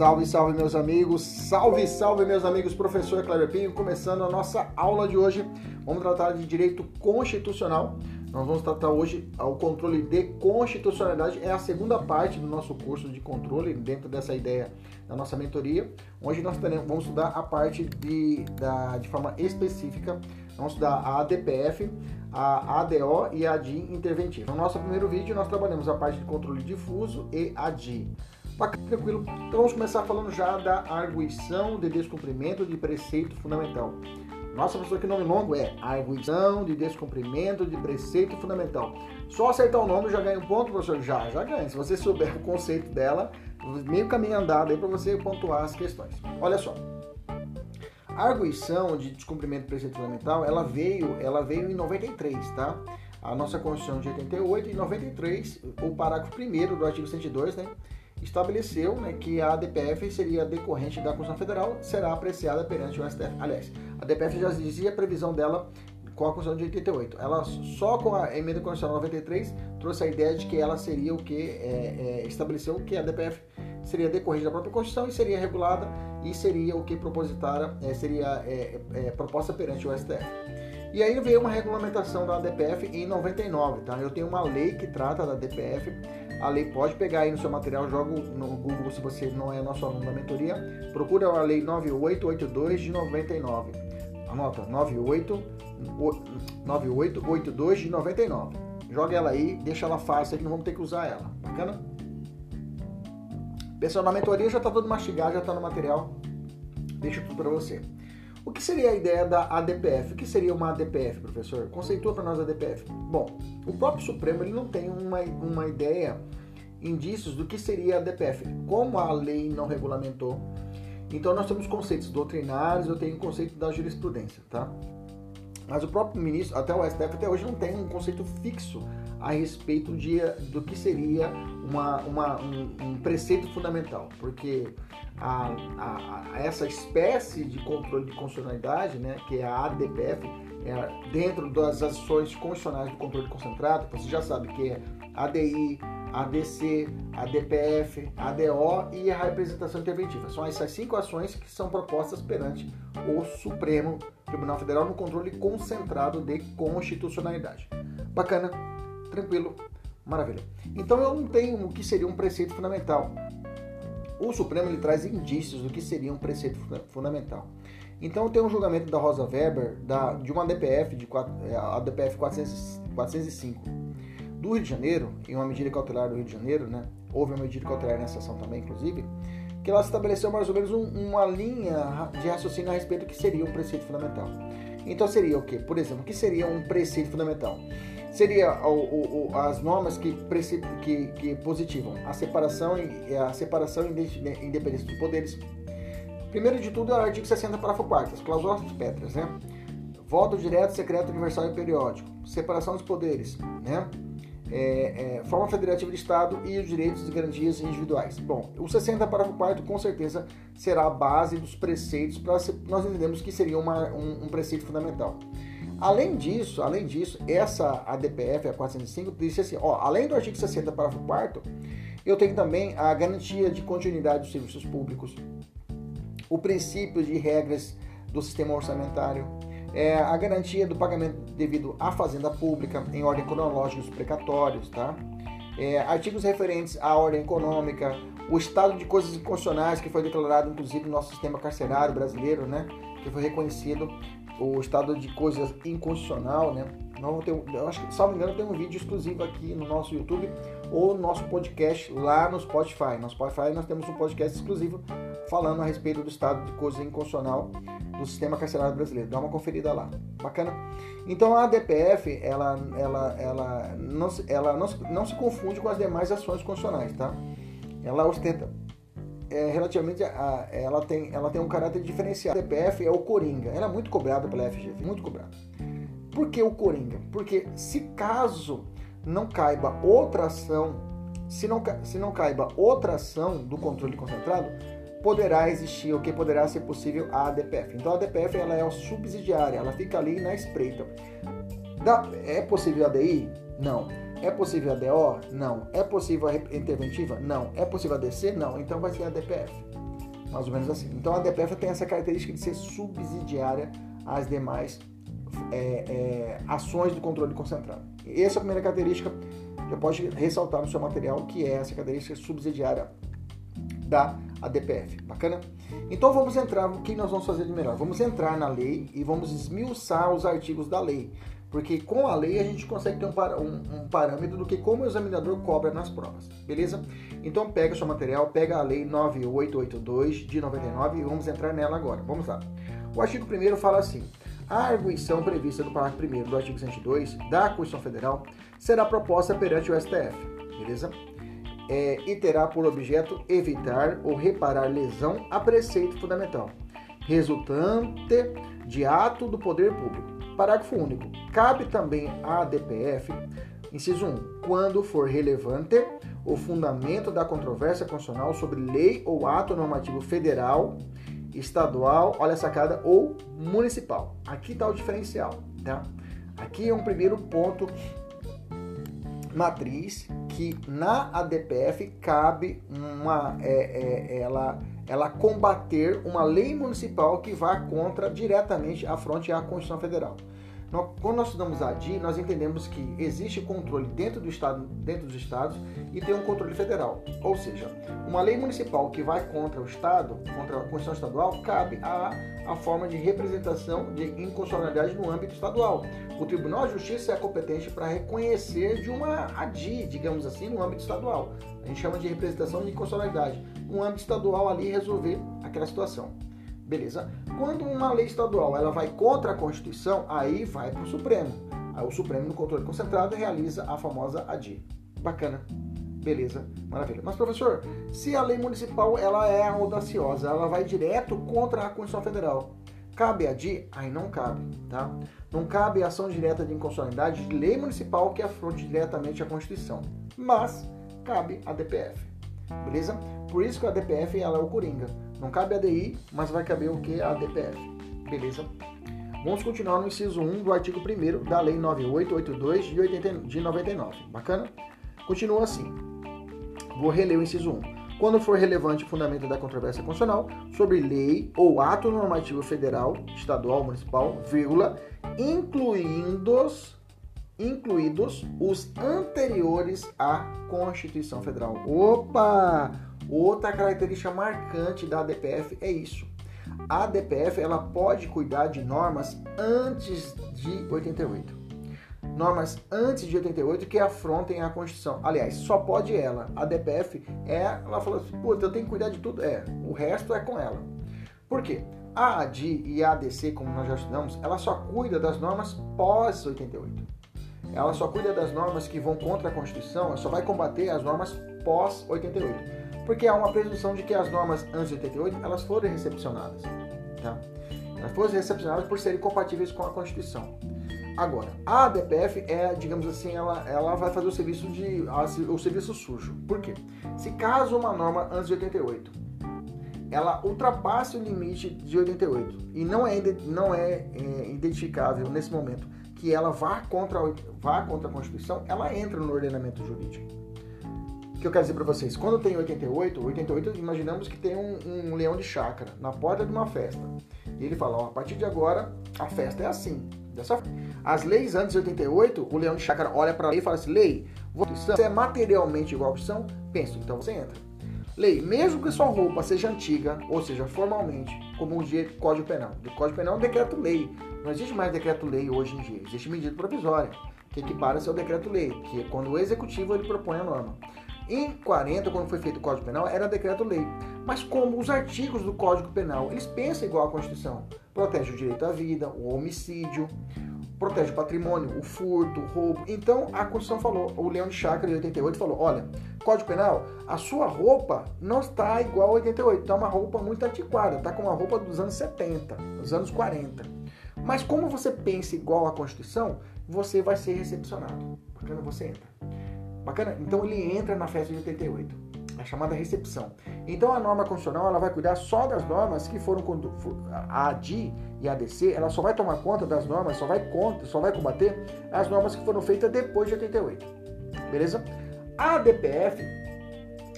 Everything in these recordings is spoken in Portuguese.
Salve, salve meus amigos, salve, salve meus amigos, professor Cleber Pinho, começando a nossa aula de hoje. Vamos tratar de direito constitucional. Nós vamos tratar hoje o controle de constitucionalidade, é a segunda parte do nosso curso de controle, dentro dessa ideia da nossa mentoria. Hoje nós teremos, vamos estudar a parte de, da, de forma específica, vamos estudar a ADPF, a ADO e a DIN interventiva. No nosso primeiro vídeo nós trabalhamos a parte de controle difuso e a DIN. Bacana, tranquilo. Então vamos começar falando já da arguição de descumprimento de preceito fundamental. Nossa, professor, que nome longo é arguição de descumprimento de preceito fundamental. Só acertar o nome já ganha um ponto, professor? Já, já ganha. Se você souber o conceito dela, meio caminho andado aí para você pontuar as questões. Olha só. A arguição de descumprimento de preceito fundamental, ela veio, ela veio em 93, tá? A nossa Constituição de 88 e 93, o parágrafo 1 do artigo 102, né? Estabeleceu né, que a ADPF seria decorrente da Constituição Federal, será apreciada perante o STF. Aliás, a ADPF já dizia a previsão dela com a Constituição de 88. Ela só com a emenda constitucional 93 trouxe a ideia de que ela seria o que é, é, estabeleceu que a ADPF seria decorrente da própria Constituição e seria regulada e seria o que propositada é, seria é, é, proposta perante o STF. E aí veio uma regulamentação da ADPF em 99, tá? Eu tenho uma lei que trata da ADPF a lei pode pegar aí no seu material, joga no Google se você não é nosso aluno da mentoria, procura a lei 9882 de 99. Anota, 98, 9882 de 99. Joga ela aí, deixa ela fácil que não vamos ter que usar ela. Bacana? Pessoal, na mentoria já está tudo mastigado, já está no material. Deixa tudo para você. O que seria a ideia da ADPF? O que seria uma ADPF, professor? Conceitua para nós a ADPF. Bom, o próprio Supremo ele não tem uma, uma ideia, indícios do que seria a ADPF. Como a lei não regulamentou, então nós temos conceitos doutrinários, eu tenho o conceito da jurisprudência, tá? Mas o próprio ministro, até o STF, até hoje não tem um conceito fixo a respeito de, do que seria uma, uma um, um, preceito fundamental, porque a, a, a, essa espécie de controle de constitucionalidade, né, que é a ADPF, é dentro das ações constitucionais do controle concentrado, você já sabe que é ADI, ADC, ADPF, ADO e a representação interventiva. São essas cinco ações que são propostas perante o Supremo Tribunal Federal no controle concentrado de constitucionalidade. Bacana, tranquilo, maravilha. Então eu não tenho o que seria um preceito fundamental. O Supremo ele traz indícios do que seria um preceito fundamental. Então tem um julgamento da Rosa Weber da, de uma DPF, de, é, a DPF 400, 405 do Rio de Janeiro, em uma medida cautelar do Rio de Janeiro, né? houve uma medida cautelar nessa ação também, inclusive, que ela estabeleceu mais ou menos um, uma linha de raciocínio a respeito do que seria um preceito fundamental. Então seria o que? Por exemplo, o que seria um preceito fundamental? Seria o, o, as normas que, que, que positivam a separação, a separação e independência dos poderes. Primeiro de tudo é o artigo 60, parágrafo 4 as cláusulas pétreas, né? Voto direto, secreto, universal e periódico. Separação dos poderes, né? É, é, forma federativa de Estado e os direitos e garantias individuais. Bom, o 60 parágrafo 4 com certeza será a base dos preceitos para nós entendemos que seria uma, um, um preceito fundamental. Além disso, além disso, essa ADPF, a 405, disse assim, ó, além do artigo 60, parágrafo 4 eu tenho também a garantia de continuidade dos serviços públicos, o princípio de regras do sistema orçamentário, é, a garantia do pagamento devido à fazenda pública em ordem cronológica dos precatórios, tá? É, artigos referentes à ordem econômica, o estado de coisas inconstitucionais que foi declarado, inclusive, no nosso sistema carcerário brasileiro, né? Que foi reconhecido o estado de coisas inconstitucional, né? Não tem, eu acho que, salvo engano, tem um vídeo exclusivo aqui no nosso YouTube ou no nosso podcast lá no Spotify. No Spotify nós temos um podcast exclusivo falando a respeito do estado de coisa inconstitucional do sistema carcerário brasileiro. Dá uma conferida lá. Bacana? Então a ADPF, ela, ela, ela, não, ela não, não se confunde com as demais ações constitucionais, tá? Ela ostenta é, relativamente a, ela tem ela tem um caráter diferenciado. A ADPF é o coringa. Ela é muito cobrada pela FGV, muito cobrada. Por que o coringa? Porque se caso não caiba outra ação, se não, se não caiba outra ação do controle concentrado, poderá existir o que poderá ser possível a ADPF. Então a ADPF ela é subsidiária, ela fica ali na espreita. É possível a ADI? Não. É possível a DO? Não. É possível a interventiva? Não. É possível a DC? Não. Então vai ser a ADPF. Mais ou menos assim. Então a ADPF tem essa característica de ser subsidiária às demais é, é, ações do controle concentrado. Essa é a primeira característica, já pode ressaltar no seu material, que é essa característica subsidiária da ADPF. Bacana? Então vamos entrar, o que nós vamos fazer de melhor? Vamos entrar na lei e vamos esmiuçar os artigos da lei. Porque com a lei a gente consegue ter um, um, um, parâmetro do que como o examinador cobra nas provas, beleza? Então pega o seu material, pega a lei 9882 de 99 e vamos entrar nela agora. Vamos lá. O artigo 1 fala assim: a arguição prevista no parágrafo 1 do artigo 102 da Constituição Federal será proposta perante o STF, beleza? É, e terá por objeto evitar ou reparar lesão a preceito fundamental, resultante de ato do poder público. Parágrafo único. Cabe também à DPF, inciso 1, quando for relevante o fundamento da controvérsia constitucional sobre lei ou ato normativo federal estadual, olha a sacada, ou municipal. Aqui está o diferencial, tá? Aqui é um primeiro ponto matriz que na ADPF cabe uma é, é, ela ela combater uma lei municipal que vá contra diretamente a fronte à Constituição Federal. Quando nós estudamos a ADI, nós entendemos que existe controle dentro do estado, dentro dos estados e tem um controle federal. Ou seja, uma lei municipal que vai contra o estado, contra a Constituição estadual, cabe a, a forma de representação de inconstitucionalidade no âmbito estadual. O Tribunal de Justiça é competente para reconhecer de uma ADI, digamos assim, no âmbito estadual. A gente chama de representação de inconstitucionalidade. No âmbito estadual ali resolver aquela situação. Beleza? Quando uma lei estadual ela vai contra a Constituição, aí vai para o Supremo. Aí o Supremo, no controle concentrado, realiza a famosa ADI. Bacana. Beleza, maravilha. Mas professor, se a lei municipal ela é audaciosa, ela vai direto contra a Constituição Federal, cabe a DI? Aí não cabe, tá? Não cabe ação direta de inconstitucionalidade de lei municipal que afronte diretamente a Constituição, mas cabe a DPF, beleza? Por isso que a DPF ela é o coringa. Não cabe a DI, mas vai caber o que? A DPF. Beleza? Vamos continuar no inciso 1 do artigo 1 da Lei 9882 de, 80, de 99. Bacana? Continua assim. Vou reler o inciso 1 quando for relevante o fundamento da controvérsia constitucional sobre lei ou ato normativo federal, estadual, municipal, vírgula, incluindo-os incluídos os anteriores à Constituição Federal. Opa! Outra característica marcante da ADPF é isso. A ADPF ela pode cuidar de normas antes de 88. Normas antes de 88 que afrontem a Constituição. Aliás, só pode ela. A ADPF é, ela falou assim, puta, eu tenho que cuidar de tudo. É, o resto é com ela. Por quê? A ADI e a ADC, como nós já estudamos, ela só cuida das normas pós 88. Ela só cuida das normas que vão contra a Constituição, ela só vai combater as normas pós 88 porque há uma presunção de que as normas antes de 88 elas foram recepcionadas, tá? Elas foram recepcionadas por serem compatíveis com a Constituição. Agora, a ADPF é, digamos assim, ela, ela vai fazer o serviço de o serviço sujo. Por quê? Se caso uma norma antes de 88 ela ultrapasse o limite de 88 e não é, não é, é identificável nesse momento que ela vá contra, vá contra a Constituição, ela entra no ordenamento jurídico que eu quero dizer para vocês? Quando tem 88, 88 imaginamos que tem um, um, leão de chácara na porta de uma festa. E ele fala, ó, a partir de agora a festa é assim. Dessa As leis antes de 88, o leão de chácara olha para a lei e fala assim, lei, você é materialmente igual à opção? Penso, então você entra. Lei, mesmo que sua roupa seja antiga, ou seja, formalmente, como dia Código Penal. O Código Penal é um decreto-lei. Não existe mais decreto-lei hoje em dia. Existe medida provisória, que equipara-se ao decreto-lei, que é quando o executivo ele propõe a norma. Em 40, quando foi feito o Código Penal, era decreto-lei. Mas como os artigos do Código Penal, eles pensam igual à Constituição. Protege o direito à vida, o homicídio, protege o patrimônio, o furto, o roubo. Então a Constituição falou, o Leão de Chácara em 88 falou: olha, Código Penal, a sua roupa não está igual a 88, está uma roupa muito antiquada, está com uma roupa dos anos 70, dos anos 40. Mas como você pensa igual à Constituição, você vai ser recepcionado. Bacana, você entra. Bacana? Então ele entra na festa de 88 a chamada recepção. Então a norma constitucional ela vai cuidar só das normas que foram a ADI e a ADC, ela só vai tomar conta das normas, só vai conta, só vai combater as normas que foram feitas depois de 88. Beleza? A DPF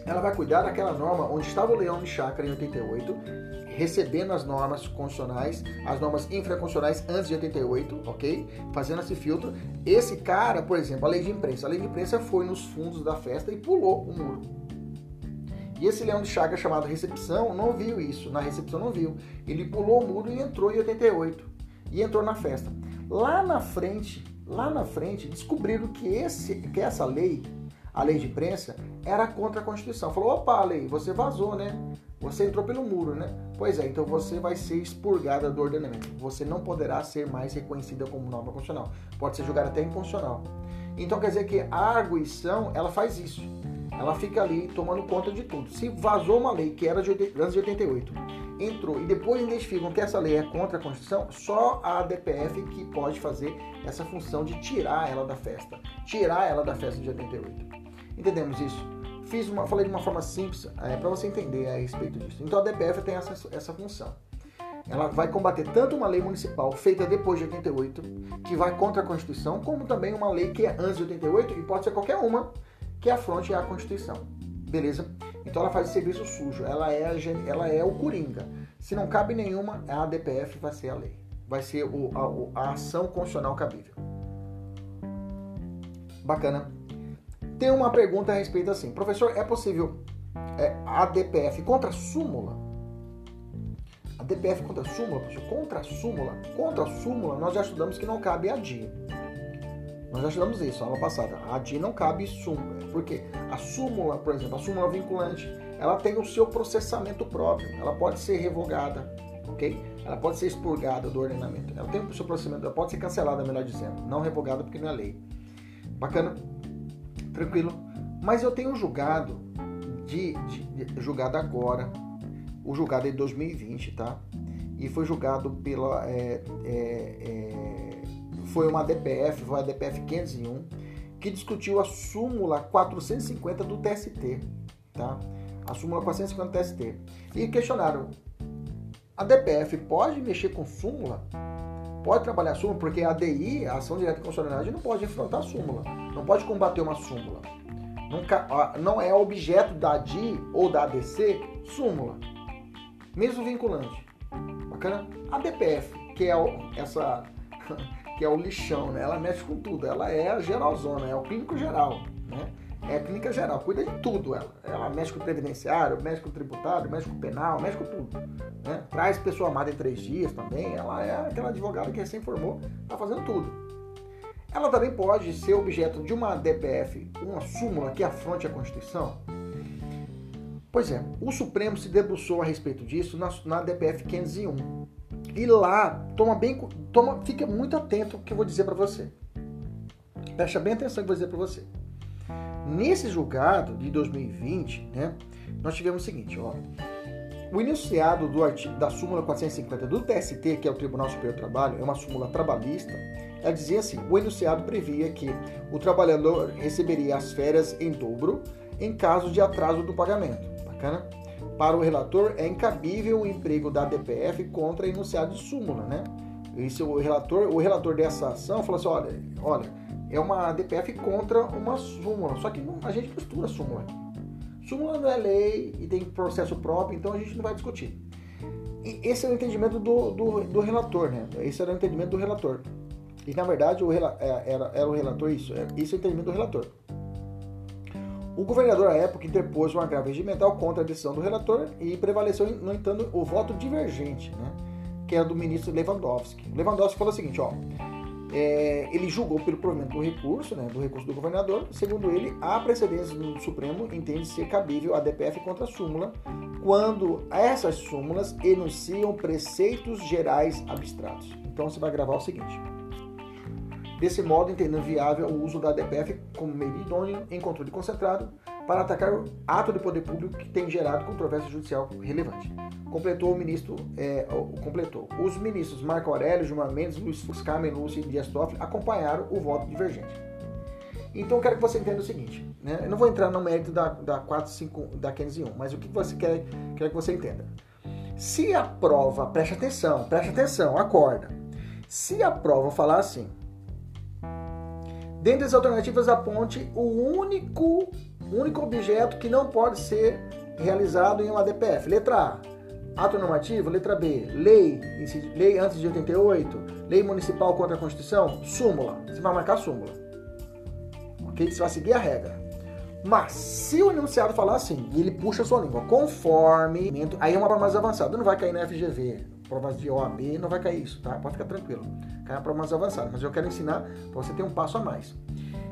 ela vai cuidar daquela norma onde estava o leão de chácara em 88, recebendo as normas constitucionais, as normas infraconstitucionais antes de 88, ok? Fazendo esse filtro. Esse cara, por exemplo, a lei de imprensa. A lei de imprensa foi nos fundos da festa e pulou o muro. E esse leão de chaga chamado recepção não viu isso, na recepção não viu. Ele pulou o muro e entrou em 88 e entrou na festa. Lá na frente, lá na frente, descobriram que esse, que essa lei, a lei de imprensa, era contra a Constituição. Falou: "Opa, lei, você vazou, né? Você entrou pelo muro, né? Pois é, então você vai ser expurgada do ordenamento. Você não poderá ser mais reconhecida como norma constitucional. Pode ser julgada até inconstitucional. Então quer dizer que a arguição, ela faz isso ela fica ali tomando conta de tudo. Se vazou uma lei que era de antes de 88, entrou e depois identificam que essa lei é contra a Constituição, só a ADPF que pode fazer essa função de tirar ela da festa, tirar ela da festa de 88. Entendemos isso? Fiz uma, falei de uma forma simples é, para você entender a respeito disso. Então a ADPF tem essa, essa função. Ela vai combater tanto uma lei municipal feita depois de 88, que vai contra a Constituição, como também uma lei que é antes de 88 e pode ser qualquer uma que afronte a Constituição. Beleza? Então ela faz serviço sujo, ela é, a, ela é o coringa. Se não cabe nenhuma, a ADPF vai ser a lei. Vai ser o, a, a ação constitucional cabível. Bacana. Tem uma pergunta a respeito assim. Professor, é possível é, ADPF contra a súmula? A DPF contra a súmula, professor? Contra a súmula? Contra a súmula, nós já estudamos que não cabe a DIA. Nós já estudamos isso aula passada. A DI não cabe súmula. Porque a súmula, por exemplo, a súmula vinculante, ela tem o seu processamento próprio. Ela pode ser revogada, ok? Ela pode ser expurgada do ordenamento. Ela tem o seu processamento, ela pode ser cancelada, melhor dizendo. Não revogada porque não é lei. Bacana? Tranquilo? Mas eu tenho julgado, de, de, de julgado agora, o julgado é de 2020, tá? E foi julgado pela. É, é, é, foi uma DPF, foi a DPF 501, que discutiu a súmula 450 do TST, tá? A súmula 450 do TST. E questionaram: a DPF pode mexer com súmula? Pode trabalhar súmula? Porque a ADI, a ação direta de constitucionalidade, não pode enfrentar a súmula, não pode combater uma súmula. Nunca, não é objeto da ADI ou da ADC súmula, mesmo vinculante. Bacana? A DPF, que é essa que é o lixão, né? Ela mexe com tudo, ela é a geralzona, é o clínico geral, né? É a clínica geral, cuida de tudo ela. Ela mexe com o previdenciário, mexe com o tributário, mexe com o penal, mexe com tudo. Né? Traz pessoa amada em três dias também. Ela é aquela advogada que recém formou, tá fazendo tudo. Ela também pode ser objeto de uma DPF, uma súmula que afronte a Constituição. Pois é, o Supremo se debruçou a respeito disso na, na DPF 501. E lá, toma bem, toma, fica muito atento ao que eu vou dizer para você. Presta bem atenção no que eu vou dizer para você. Nesse julgado de 2020, né, nós tivemos o seguinte, ó. O enunciado do artigo, da súmula 450 do TST, que é o Tribunal Superior do Trabalho, é uma súmula trabalhista, ela dizia assim: o enunciado previa que o trabalhador receberia as férias em dobro em caso de atraso do pagamento. Bacana? Para o relator, é incabível o emprego da DPF contra enunciado de súmula, né? Isso, o relator, o relator dessa ação falou assim, olha, olha, é uma DPF contra uma súmula, só que não, a gente mistura súmula. Súmula não é lei e tem processo próprio, então a gente não vai discutir. E esse é o entendimento do, do, do relator, né? Esse era o entendimento do relator. E na verdade o, é, era, era o relator isso, esse é o entendimento do relator. O governador, à época, interpôs um agravo regimental contra a decisão do relator e prevaleceu, no entanto, o voto divergente, né? que é do ministro Lewandowski. Lewandowski falou o seguinte, ó, é, ele julgou pelo provimento do recurso, né, do recurso do governador. Segundo ele, a precedência do Supremo entende ser cabível a DPF contra a súmula quando essas súmulas enunciam preceitos gerais abstratos. Então você vai gravar o seguinte. Desse modo, entendendo viável o uso da DPF como meio idôneo em controle concentrado para atacar o ato de poder público que tem gerado controvérsia judicial relevante completou o ministro, é, completou. Os ministros Marco Aurélio, Gilmar Mendes, Luiz Fuscar, Menucci e Dias Toffoli acompanharam o voto divergente. Então eu quero que você entenda o seguinte, né? Eu não vou entrar no mérito da, da 4, da 501, mas o que você quer, quer que você entenda. Se a prova, preste atenção, preste atenção, acorda. Se a prova falar assim, dentre as alternativas aponte o único, único objeto que não pode ser realizado em uma DPF. Letra A, Ato normativo, letra B, lei, lei antes de 88, lei municipal contra a Constituição, súmula. Você vai marcar súmula. Ok? Você vai seguir a regra. Mas, se o enunciado falar assim, e ele puxa a sua língua, conforme, aí é uma mais avançada, não vai cair na FGV, provas de OAB, não vai cair isso, tá? Pode ficar tranquilo. Cai na prova mais avançada, mas eu quero ensinar para você ter um passo a mais.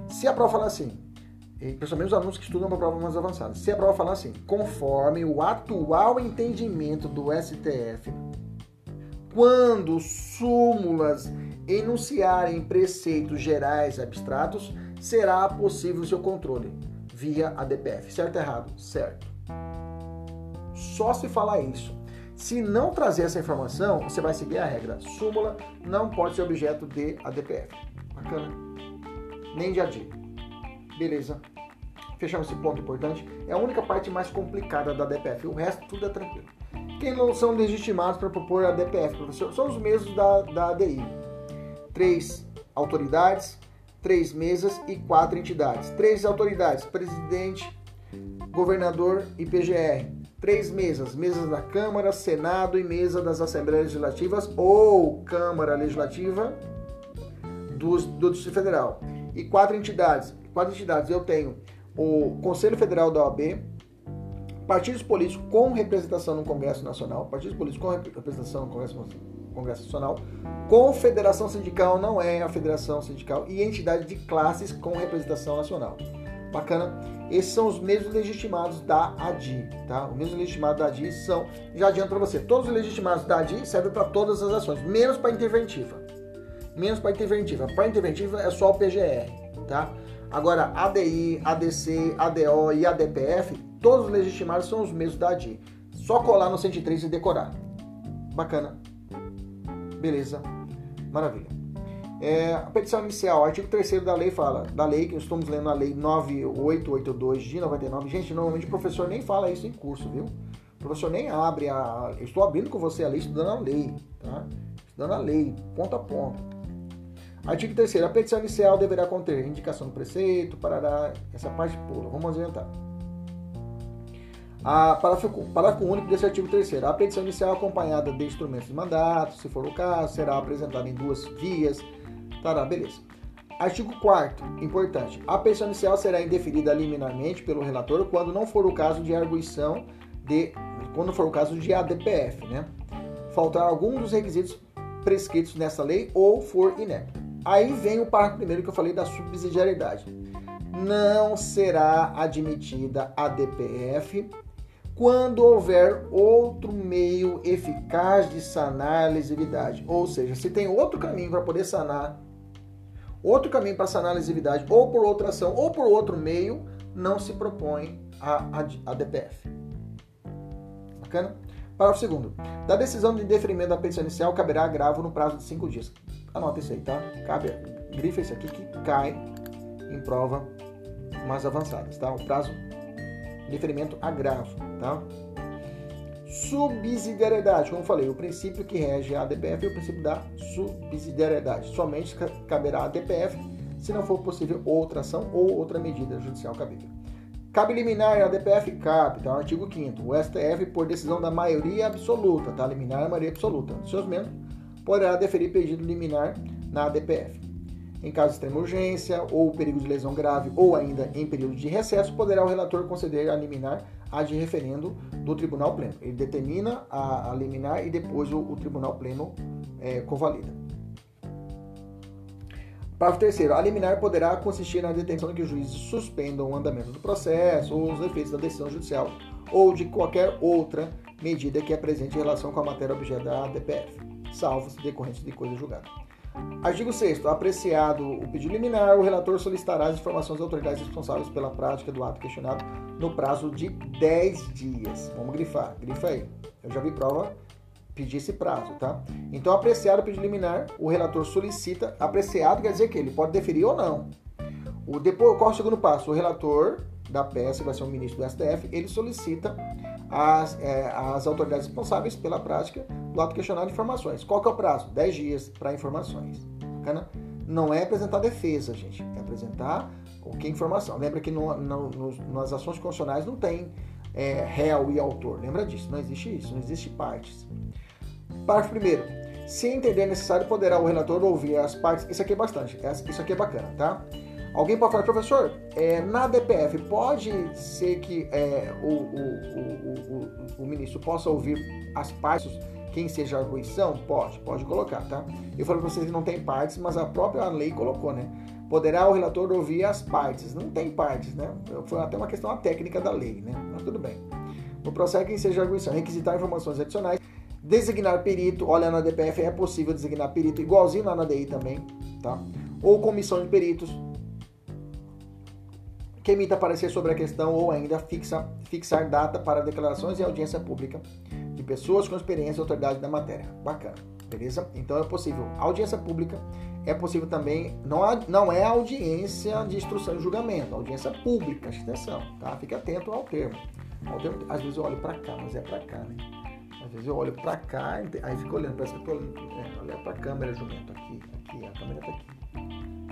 Se a prova falar assim, principalmente os alunos que estudam para prova mais avançada. Se a prova falar assim, conforme o atual entendimento do STF, quando súmulas enunciarem preceitos gerais abstratos, será possível seu controle via ADPF. Certo ou errado? Certo. Só se falar isso. Se não trazer essa informação, você vai seguir a regra. Súmula não pode ser objeto de ADPF. Bacana? Nem de ADI. Beleza. Fechamos esse ponto importante. É a única parte mais complicada da DPF. O resto tudo é tranquilo. Quem não são legitimados para propor a DPF, professor? São os mesmos da, da ADI. Três autoridades, três mesas e quatro entidades. Três autoridades, presidente, governador e PGR. Três mesas, mesas da Câmara, Senado e mesa das Assembleias Legislativas ou Câmara Legislativa do, do Distrito Federal. E quatro entidades, quatro entidades eu tenho o Conselho Federal da OAB, partidos políticos com representação no Congresso Nacional, partidos políticos com representação no Congresso, Congresso Nacional, confederação sindical não é a federação sindical e entidade de classes com representação nacional. Bacana? Esses são os mesmos legitimados da ADI, tá? Os mesmos legitimados da ADI são, já adianto para você, todos os legitimados da ADI servem para todas as ações, menos para interventiva. Menos para interventiva. Para interventiva é só o PGR, tá? Agora, ADI, ADC, ADO e ADPF, todos os legitimados são os mesmos da ADI. Só colar no 103 e decorar. Bacana. Beleza. Maravilha. É, a petição inicial, artigo 3 da lei fala, da lei, que estamos lendo a lei 9882 de 99. Gente, normalmente o professor nem fala isso em curso, viu? O professor nem abre a. Eu estou abrindo com você a lei, estudando a lei, tá? Estudando a lei, ponto a ponto. Artigo 3 a petição inicial deverá conter indicação do preceito, parará, essa parte pula. Vamos adiantar. A parágrafo, parágrafo único desse artigo 3 A petição inicial acompanhada de instrumentos de mandato, se for o caso, será apresentada em duas vias. Tará, beleza. Artigo 4 importante. A petição inicial será indeferida liminarmente pelo relator quando não for o caso de arguição de quando for o caso de ADPF, né? Faltar algum dos requisitos prescritos nessa lei ou for inepto. Aí vem o parágrafo primeiro que eu falei da subsidiariedade. Não será admitida a DPF quando houver outro meio eficaz de sanar a lesividade. Ou seja, se tem outro caminho para poder sanar, outro caminho para sanar a lesividade, ou por outra ação, ou por outro meio, não se propõe a, a, a DPF. Bacana? Parágrafo segundo. Da decisão de indeferimento da petição inicial caberá agravo no prazo de cinco dias. Anota isso aí, tá? Cabe, grifa isso aqui que cai em prova mais avançadas, tá? O prazo de agravo, tá? Subsidiariedade, como falei, o princípio que rege a ADPF é o princípio da subsidiariedade. Somente caberá a ADPF se não for possível outra ação ou outra medida judicial cabível. Cabe liminar a DPF? Cabe, tá? Artigo 5 O STF, por decisão da maioria absoluta, tá? Liminar a maioria absoluta. Seus membros poderá deferir pedido liminar na ADPF. Em caso de extrema urgência ou perigo de lesão grave ou ainda em período de recesso, poderá o relator conceder a liminar a de referendo do Tribunal Pleno. Ele determina a, a liminar e depois o, o Tribunal Pleno é, convalida. Parágrafo terceiro. A liminar poderá consistir na detenção de que os juízes suspendam o andamento do processo ou os efeitos da decisão judicial ou de qualquer outra medida que apresente relação com a matéria objeto da DPF, salvo decorrentes de coisa julgada. Artigo 6 Apreciado o pedido liminar, o relator solicitará as informações das autoridades responsáveis pela prática do ato questionado no prazo de 10 dias. Vamos grifar, grifa aí. Eu já vi prova pedir esse prazo, tá? Então, apreciado o pedido liminar, o relator solicita, apreciado quer dizer que ele pode deferir ou não. O depois, qual é o segundo passo? O relator da peça, vai ser o ministro do STF, ele solicita às, é, autoridades responsáveis pela prática do ato questionado de informações. Qual que é o prazo? 10 dias para informações. Bacana? Não é apresentar defesa, gente. É apresentar o que é informação. Lembra que no, no, no, nas ações constitucionais não tem é, réu e autor. Lembra disso? Não existe isso. Não existe partes. Parágrafo primeiro. Se entender necessário, poderá o relator ouvir as partes. Isso aqui é bastante. Isso aqui é bacana, tá? Alguém pode falar, professor, é, na DPF pode ser que é, o, o, o, o, ministro possa ouvir as partes, quem seja a arguição? Pode, pode colocar, tá? Eu falei para vocês que não tem partes, mas a própria lei colocou, né? Poderá o relator ouvir as partes. Não tem partes, né? Foi até uma questão técnica da lei, né? Mas tudo bem. No processo, quem seja a arguição, requisitar informações adicionais, designar perito. Olha, na DPF é possível designar perito, igualzinho lá na DI também, tá? Ou comissão de peritos que emita parecer sobre a questão ou ainda fixa, fixar data para declarações e audiência pública pessoas com experiência e autoridade na matéria. Bacana, beleza? Então é possível. Audiência pública é possível também, não, não é audiência de instrução e julgamento, audiência pública, atenção, tá? Fique atento ao termo. Ao termo às vezes eu olho para cá, mas é para cá, né? Às vezes eu olho para cá, aí fico olhando, parece que eu tô olhando, é, para a câmera jumento, aqui, aqui, a câmera tá aqui.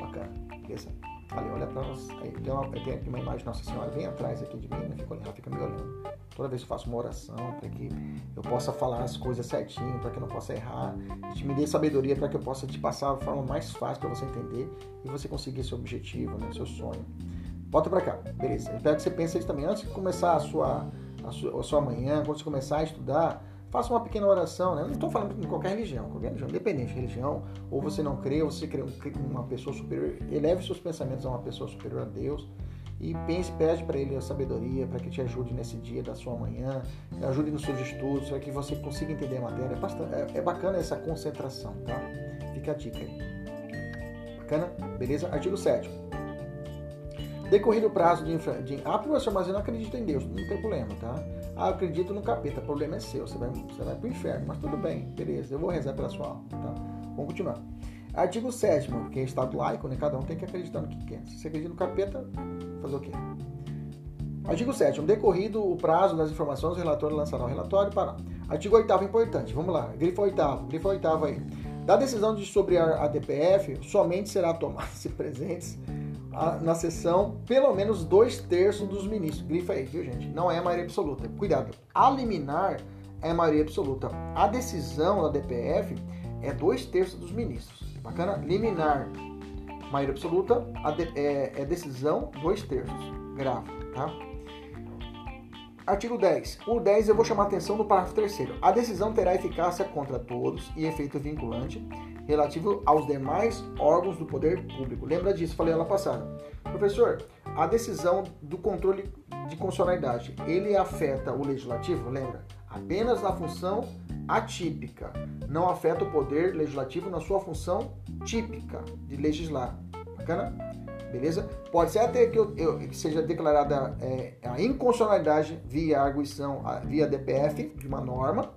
Bacana, beleza? Ali, olha para nós. Aí, tem, uma, tem aqui uma imagem de Nossa Senhora bem atrás aqui de mim, fica, fica me olhando. Toda vez que eu faço uma oração, para que eu possa falar as coisas certinho, para que eu não possa errar. Te me dê sabedoria para que eu possa te passar a forma mais fácil para você entender e você conseguir seu objetivo, né? seu sonho. Volta para cá, beleza. espero que você pense isso também. Antes de começar a sua, a sua, a sua manhã, quando você começar a estudar, faça uma pequena oração, né? Não estou falando em qualquer religião, qualquer religião, independente de religião, ou você não crê, ou você crê uma pessoa superior, eleve seus pensamentos a uma pessoa superior a Deus e pense, pede para ele a sabedoria, para que te ajude nesse dia da sua manhã, ajude nos seus estudos, para que você consiga entender a matéria. É, bastante, é, é bacana essa concentração, tá? Fica a dica aí. Bacana? Beleza? Artigo 7 Decorrido o prazo de, infra... de... Ah, professor, mas eu não acredito em Deus. Não tem problema, tá? Ah, eu acredito no capeta. O problema é seu. Você vai, você vai pro inferno. Mas tudo bem, beleza. Eu vou rezar pela sua alma, tá? Vamos continuar. Artigo 7 que é Estado laico, né? Cada um tem que acreditar no que quer. Se você acredita no capeta, fazer o quê? Artigo 7 Decorrido o prazo das informações, o relator lançará o relatório para. Artigo 8 importante. Vamos lá. Grifo 8 Grifo 8 aí. Da decisão de, sobre a, a DPF, somente será tomada se presentes na sessão pelo menos dois terços dos ministros. Grifa aí, viu, gente? Não é a maioria absoluta. Cuidado. A liminar é a maioria absoluta. A decisão da DPF é dois terços dos ministros. Bacana? Liminar, maioria absoluta. De, é, é, decisão, dois terços. Grava, tá? Artigo 10. O 10 eu vou chamar a atenção no parágrafo 3 A decisão terá eficácia contra todos e efeito vinculante relativo aos demais órgãos do poder público. Lembra disso? Falei lá passada. Professor, a decisão do controle de constitucionalidade, ele afeta o legislativo? Lembra? Apenas na função atípica. Não afeta o poder legislativo na sua função típica de legislar. Bacana? Beleza? Pode ser até que, eu, eu, que seja declarada é, a inconstitucionalidade via arguição, via DPF de uma norma,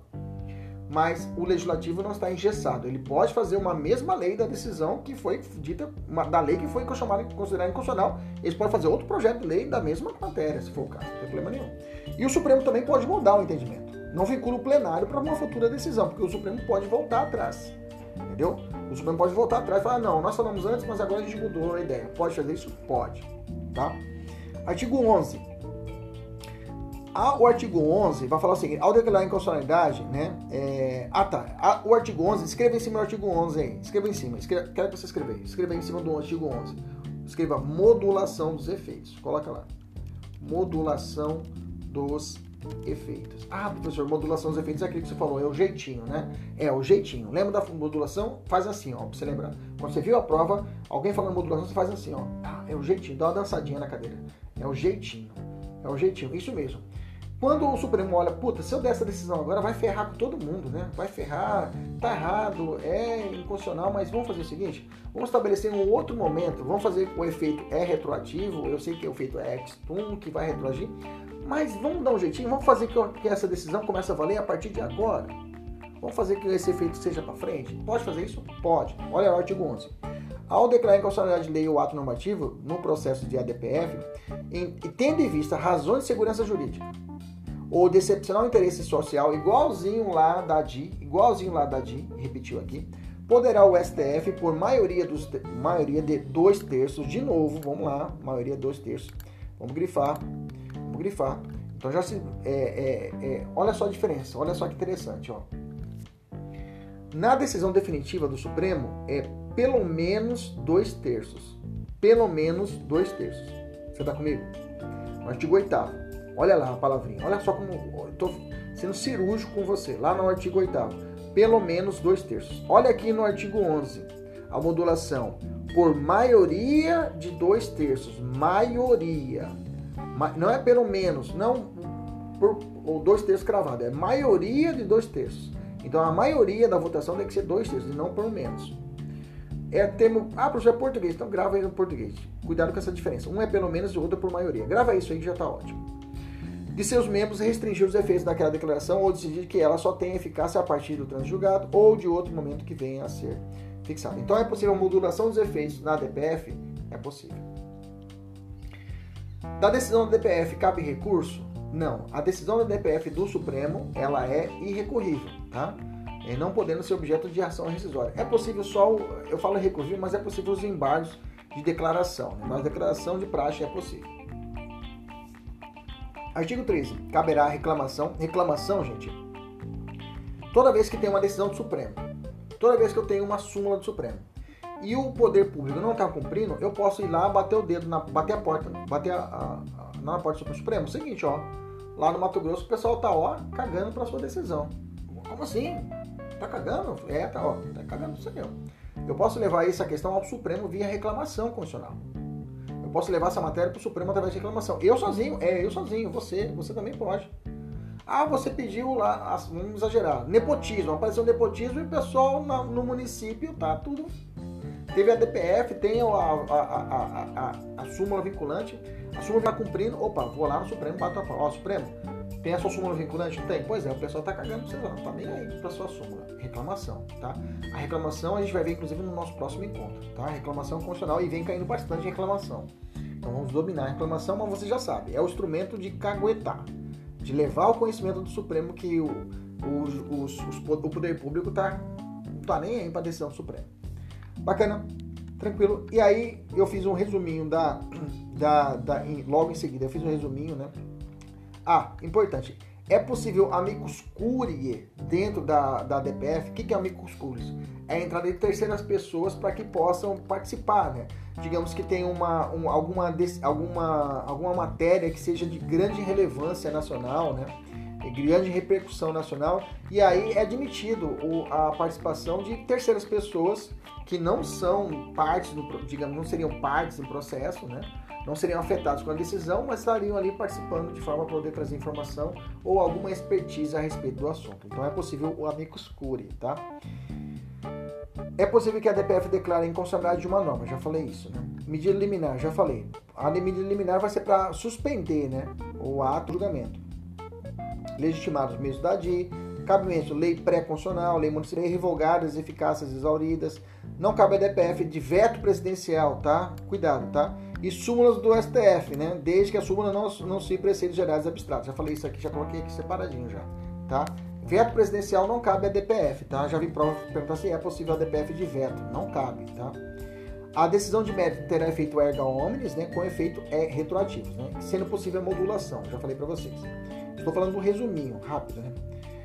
mas o legislativo não está engessado. Ele pode fazer uma mesma lei da decisão que foi dita, uma, da lei que foi considerada inconstitucional. Eles podem fazer outro projeto de lei da mesma matéria, se for o caso, não tem problema nenhum. E o Supremo também pode mudar o entendimento. Não vincula o plenário para uma futura decisão, porque o Supremo pode voltar atrás. Entendeu? O Supremo pode voltar atrás e falar: não, nós falamos antes, mas agora a gente mudou a ideia. Pode fazer isso? Pode. Tá? Artigo 11. O artigo 11 vai falar o seguinte, ao declarar inconstitucionalidade, né, é, ah tá, o artigo 11, escreva em cima do artigo 11 aí, escreva em cima, escreva, quero que você escreva aí, escreva em cima do artigo 11, escreva modulação dos efeitos, coloca lá, modulação dos efeitos. Ah, professor, modulação dos efeitos é aquilo que você falou, é o jeitinho, né? É o jeitinho. Lembra da modulação? Faz assim, ó, pra você lembrar. Quando você viu a prova, alguém falando modulação, você faz assim, ó. Ah, é o jeitinho, dá uma dançadinha na cadeira. É o jeitinho. É o jeitinho, isso mesmo. Quando o Supremo olha, puta, se eu der essa decisão agora, vai ferrar com todo mundo, né? Vai ferrar, tá errado, é inconstitucional, mas vamos fazer o seguinte: vamos estabelecer um outro momento, vamos fazer o efeito é retroativo, eu sei que o efeito é ex-tum, que vai retroagir, mas vamos dar um jeitinho, vamos fazer que essa decisão comece a valer a partir de agora. Vamos fazer que esse efeito seja para frente? Pode fazer isso? Pode. Olha o artigo 11. Ao declarar inconstitucionalidade de lei ou ato normativo no processo de ADPF, em, tendo em vista razões de segurança jurídica, ou de excepcional interesse social, igualzinho lá da DI, igualzinho lá da DI, repetiu aqui, poderá o STF, por maioria, dos, maioria de dois terços, de novo, vamos lá, maioria dois terços, vamos grifar, vamos grifar. Então já se. É, é, é, olha só a diferença, olha só que interessante, ó. Na decisão definitiva do Supremo é pelo menos dois terços. Pelo menos dois terços. Você está comigo? Artigo 8 Olha lá a palavrinha. Olha só como estou sendo cirúrgico com você. Lá no artigo 8 Pelo menos dois terços. Olha aqui no artigo 11. A modulação. Por maioria de dois terços. Maioria. Não é pelo menos. Não por ou dois terços cravado. É maioria de dois terços. Então a maioria da votação tem que ser dois terços e não por menos. É termo. Ah, professor, é português. Então grava aí no português. Cuidado com essa diferença. Um é pelo menos e o outro é por maioria. Grava isso aí que já está ótimo de seus membros restringir os efeitos daquela declaração ou decidir que ela só tem eficácia a partir do trânsito julgado ou de outro momento que venha a ser fixado. Então é possível a modulação dos efeitos na DPF? É possível. Da decisão da DPF cabe recurso? Não. A decisão da DPF do Supremo, ela é irrecorrível, tá? E não podendo ser objeto de ação rescisória. É possível só, eu falo recorrível, mas é possível os embargos de declaração. Né? Mas declaração de praxe é possível. Artigo 13. Caberá reclamação. Reclamação, gente. Toda vez que tem uma decisão do Supremo, toda vez que eu tenho uma súmula do Supremo, e o poder público não está cumprindo, eu posso ir lá bater o dedo, na, bater a porta, bater a, a, a, na porta do Supremo. Seguinte, ó, lá no Mato Grosso o pessoal tá ó cagando para sua decisão. Como assim? Tá cagando? É, tá, ó, tá cagando o senhor. Eu posso levar essa questão ao Supremo via reclamação constitucional posso levar essa matéria para o Supremo através de reclamação. Eu sozinho, é, eu sozinho, você, você também pode. Ah, você pediu lá, vamos exagerar, nepotismo, apareceu nepotismo e o pessoal no município tá tudo. Teve a DPF, tem a, a, a, a, súmula vinculante, a súmula está cumprindo, opa, vou lá no Supremo, bato a pau. Ó, Supremo, tem a sua súmula vinculante? Tem. Pois é, o pessoal tá cagando você não, tá nem aí pra sua súmula. Reclamação, tá? A reclamação a gente vai ver inclusive no nosso próximo encontro, tá? Reclamação constitucional e vem caindo bastante reclamação. Então vamos dominar a reclamação, mas você já sabe, é o instrumento de caguetar, de levar o conhecimento do Supremo que o, o, os, os, o poder público tá, não tá nem aí pra decisão do Supremo. Bacana, tranquilo. E aí eu fiz um resuminho da, da, da logo em seguida, eu fiz um resuminho, né? Ah, importante. É possível amicus curiae dentro da, da DPF? O que é amicus curiae? É a entrada de terceiras pessoas para que possam participar, né? Digamos que tem uma, um, alguma, alguma, alguma matéria que seja de grande relevância nacional, né? grande repercussão nacional, e aí é admitido a participação de terceiras pessoas que não são partes do, digamos, não seriam partes do processo, né? Não seriam afetados com a decisão, mas estariam ali participando de forma a poder trazer informação ou alguma expertise a respeito do assunto. Então é possível o amicus curiae, tá? É possível que a DPF declare inconstitucionalidade de uma norma, já falei isso, né? Medida liminar, já falei. A medida liminar vai ser para suspender, né, o ato julgamento. Legitimados meios da DI, cabimento lei pré-constitucional, lei municipal, revogadas, eficácias exauridas. Não cabe a DPF de veto presidencial, tá? Cuidado, tá? E súmulas do STF, né? Desde que a súmula não, não se preceitos gerais abstratos. Já falei isso aqui, já coloquei aqui separadinho já, tá? Veto presidencial não cabe a DPF, tá? Já vi prova perguntar se é possível a DPF de veto. Não cabe, tá? A decisão de mérito terá efeito erga omnes, né, com efeito é retroativo, né, sendo possível a modulação, já falei para vocês. Estou falando do resuminho, rápido, né?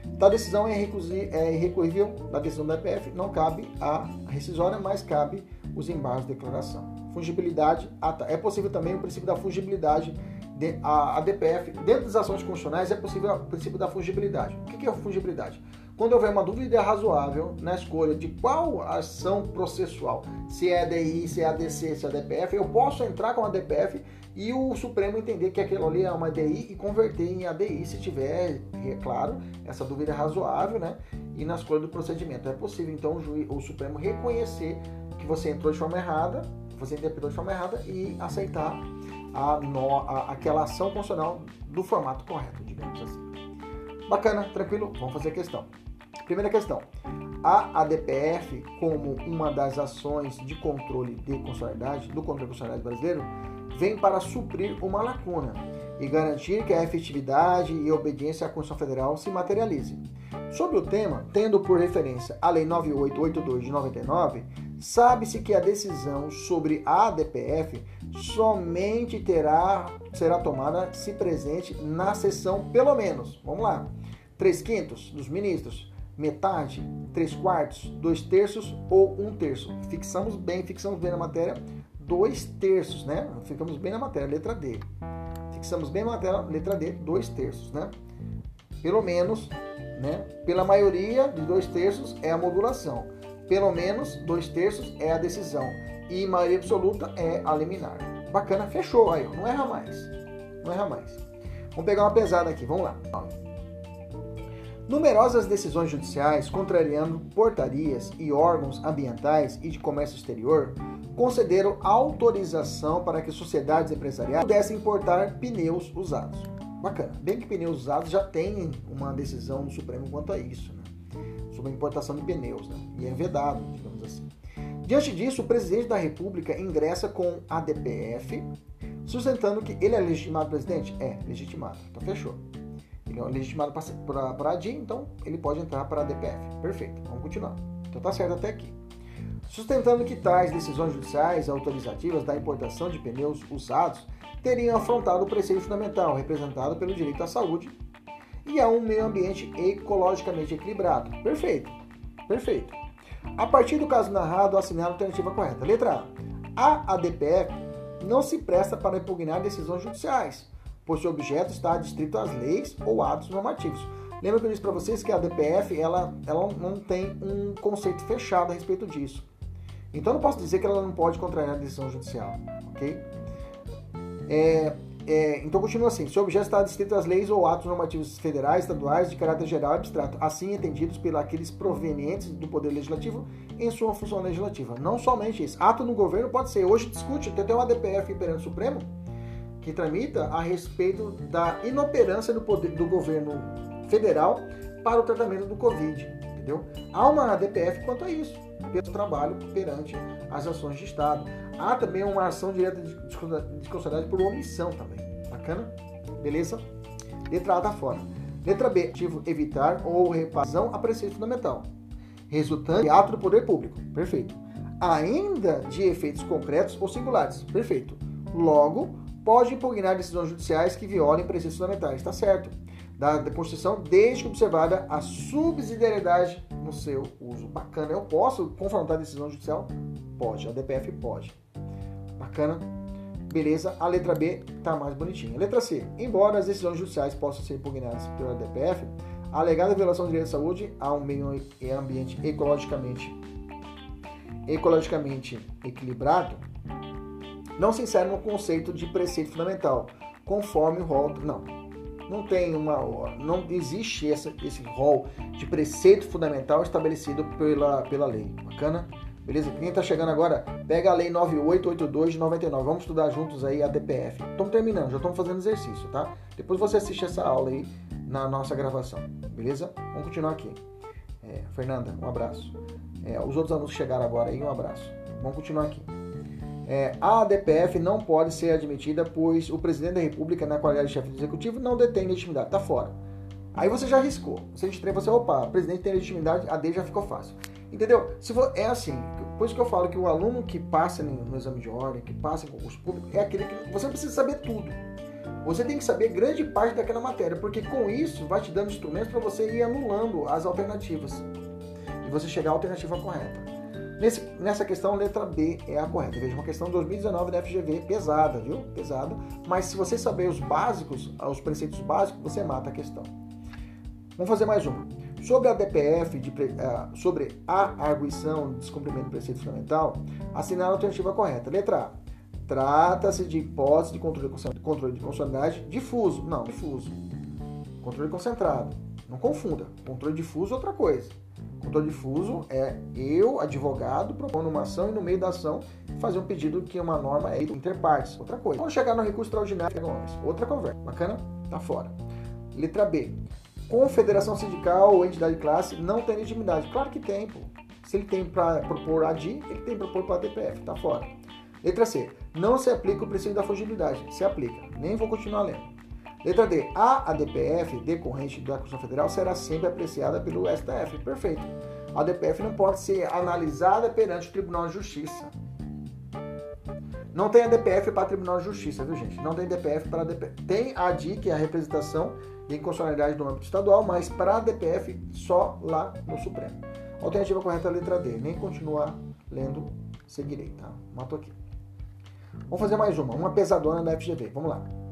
Da decisão é, é irrecorrível da decisão da EPF, não cabe a rescisória, mas cabe os embargos de declaração. Fungibilidade, ah, tá. é possível também o princípio da fungibilidade de, a, a, DPF, dentro das ações constitucionais, é possível o princípio da fungibilidade. O que é a fungibilidade? Quando houver uma dúvida razoável na escolha de qual ação processual, se é ADI, se é ADC, se é DPF, eu posso entrar com a DPF e o Supremo entender que aquilo ali é uma ADI e converter em ADI se tiver, é claro, essa dúvida razoável, né? E na escolha do procedimento. É possível, então, o, juiz, o Supremo reconhecer que você entrou de forma errada, você interpretou de forma errada e aceitar a, no, a, aquela ação constitucional do formato correto, digamos assim. Bacana, tranquilo? Vamos fazer a questão. Primeira questão. A ADPF, como uma das ações de controle de constitucionalidade do controle constitucional brasileiro, vem para suprir uma lacuna e garantir que a efetividade e obediência à Constituição Federal se materialize. Sobre o tema, tendo por referência a Lei 9882 de 99, sabe-se que a decisão sobre a ADPF somente terá será tomada se presente na sessão pelo menos, vamos lá, 3 quintos dos ministros, metade, três quartos, dois terços ou um terço. Fixamos bem, fixamos bem na matéria, dois terços, né? Ficamos bem na matéria, letra D. Fixamos bem na matéria, letra D, dois terços, né? Pelo menos, né? Pela maioria de dois terços é a modulação. Pelo menos dois terços é a decisão. E maioria absoluta é a liminar. Bacana, fechou aí, não erra mais. Não erra mais. Vamos pegar uma pesada aqui, vamos lá. Numerosas decisões judiciais contrariando portarias e órgãos ambientais e de comércio exterior concederam autorização para que sociedades empresariais pudessem importar pneus usados. Bacana. Bem que pneus usados já tem uma decisão do Supremo quanto a isso, né? Sobre a importação de pneus, né? e é vedado, digamos assim. Diante disso, o presidente da República ingressa com a DPF, sustentando que ele é legitimado presidente? É, legitimado. Então fechou. Ele é legitimado para a DIN, então ele pode entrar para a DPF. Perfeito, vamos continuar. Então tá certo até aqui. Sustentando que tais decisões judiciais autorizativas da importação de pneus usados teriam afrontado o preceito fundamental representado pelo direito à saúde e a um meio ambiente ecologicamente equilibrado. Perfeito, perfeito. A partir do caso narrado, assinala a alternativa correta. Letra A. A ADPF não se presta para impugnar decisões judiciais, pois seu objeto está adstrito às leis ou atos normativos. Lembra que eu disse para vocês que a DPF ela, ela não tem um conceito fechado a respeito disso. Então não posso dizer que ela não pode contrariar a decisão judicial, ok? É, é, então continua assim: seu objeto está adstrito às leis ou atos normativos federais, estaduais, de caráter geral e abstrato, assim entendidos aqueles provenientes do Poder Legislativo em sua função legislativa. Não somente isso. Ato no governo pode ser. Hoje discute, tem até uma DPF perante o Supremo que tramita a respeito da inoperância do, poder, do governo federal para o tratamento do Covid, entendeu? Há uma DPF quanto a isso, pelo trabalho perante as ações de Estado. Há também uma ação direta de responsabilidade por omissão também. Bacana? Beleza? Letra A tá fora. Letra B, ativo evitar ou repassão a preceito fundamental, resultante de ato do poder público. Perfeito. Ainda de efeitos concretos ou singulares. Perfeito. Logo, pode impugnar decisões judiciais que violem preceitos fundamentais. Está certo. Da, da Constituição, desde que observada a subsidiariedade no seu uso. Bacana. Eu posso confrontar a decisão judicial? Pode. A DPF pode. Bacana. Beleza. A letra B está mais bonitinha. Letra C. Embora as decisões judiciais possam ser impugnadas pela DPF, a alegada violação do direito à saúde a um meio ambiente ecologicamente, ecologicamente equilibrado não se insere no conceito de preceito fundamental, conforme o rol. Não, não tem uma. Não existe essa, esse rol de preceito fundamental estabelecido pela, pela lei. Bacana? Beleza? Quem está chegando agora, pega a lei 9882 de 99. Vamos estudar juntos aí a DPF. Estamos terminando, já estamos fazendo exercício, tá? Depois você assiste essa aula aí na nossa gravação. Beleza? Vamos continuar aqui. É, Fernanda, um abraço. É, os outros alunos que chegaram agora aí, um abraço. Vamos continuar aqui. É, a ADPF não pode ser admitida, pois o presidente da República, na qualidade de chefe do executivo, não detém legitimidade, está fora. Aí você já arriscou. Se a gente treina, você, opa, o presidente tem legitimidade, a D já ficou fácil. Entendeu? Se for, é assim, por isso que eu falo que o aluno que passa no exame de ordem, que passa em concurso público, é aquele que você precisa saber tudo. Você tem que saber grande parte daquela matéria, porque com isso vai te dando instrumentos para você ir anulando as alternativas e você chegar à alternativa correta. Nesse, nessa questão, letra B é a correta. Veja, uma questão de 2019 da FGV, pesada, viu? Pesada. Mas se você saber os básicos, os preceitos básicos, você mata a questão. Vamos fazer mais uma. Sobre a DPF, de, uh, sobre a arguição de descumprimento do preceito fundamental, assinale a alternativa correta. Letra A. Trata-se de hipótese de controle, controle de difuso. Não, difuso. Controle concentrado. Não confunda. Controle difuso é outra coisa. Controle difuso é eu, advogado, propondo uma ação e no meio da ação fazer um pedido que uma norma é interpartes. Outra coisa. Quando chegar no recurso extraordinário, outra conversa. Bacana? Tá fora. Letra B. Confederação sindical ou entidade de classe não tem legitimidade. Claro que tem, pô. Se ele tem para propor a DI, ele tem para propor para a DPF. Tá fora. Letra C. Não se aplica o princípio da fugibilidade. Se aplica. Nem vou continuar lendo. Letra D. A ADPF decorrente da Constituição Federal será sempre apreciada pelo STF. Perfeito. A ADPF não pode ser analisada perante o Tribunal de Justiça. Não tem ADPF para Tribunal de Justiça, viu, gente? Não tem ADPF para ADPF. Tem a ADI, que é a representação de inconstitucionalidade do âmbito estadual, mas para a ADPF só lá no Supremo. Alternativa correta letra D. Nem continuar lendo, seguirei, tá? Mato aqui. Vamos fazer mais uma, uma pesadona da FGV. Vamos lá.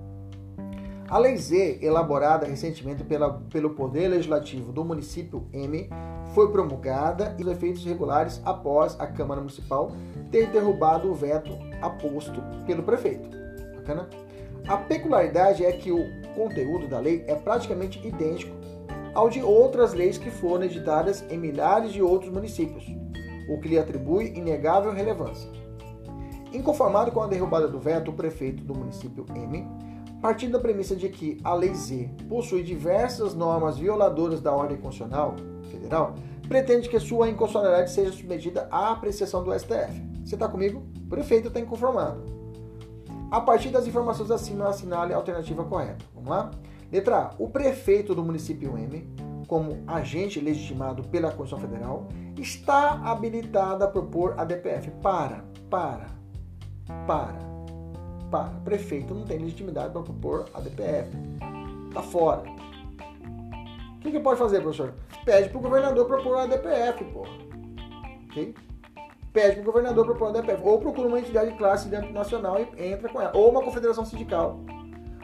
A Lei Z, elaborada recentemente pela, pelo Poder Legislativo do município M, foi promulgada e os efeitos regulares após a Câmara Municipal ter derrubado o veto aposto pelo prefeito. Bacana? A peculiaridade é que o conteúdo da lei é praticamente idêntico ao de outras leis que foram editadas em milhares de outros municípios, o que lhe atribui inegável relevância. Inconformado com a derrubada do veto, o prefeito do município M, partindo da premissa de que a Lei Z possui diversas normas violadoras da ordem constitucional federal, pretende que sua inconstitucionalidade seja submetida à apreciação do STF. Você está comigo? Prefeito está inconformado. A partir das informações acima, assinale a alternativa correta. Vamos lá? Letra A. O prefeito do município M, como agente legitimado pela Constituição Federal, está habilitado a propor a DPF. Para, para, para, para. Prefeito não tem legitimidade para propor a DPF. Está fora. O que, que pode fazer, professor? Pede para o governador propor a DPF, pô. Ok? Pede para o governador propor a DPF. Ou procura uma entidade de classe de âmbito nacional e entra com ela. Ou uma confederação sindical.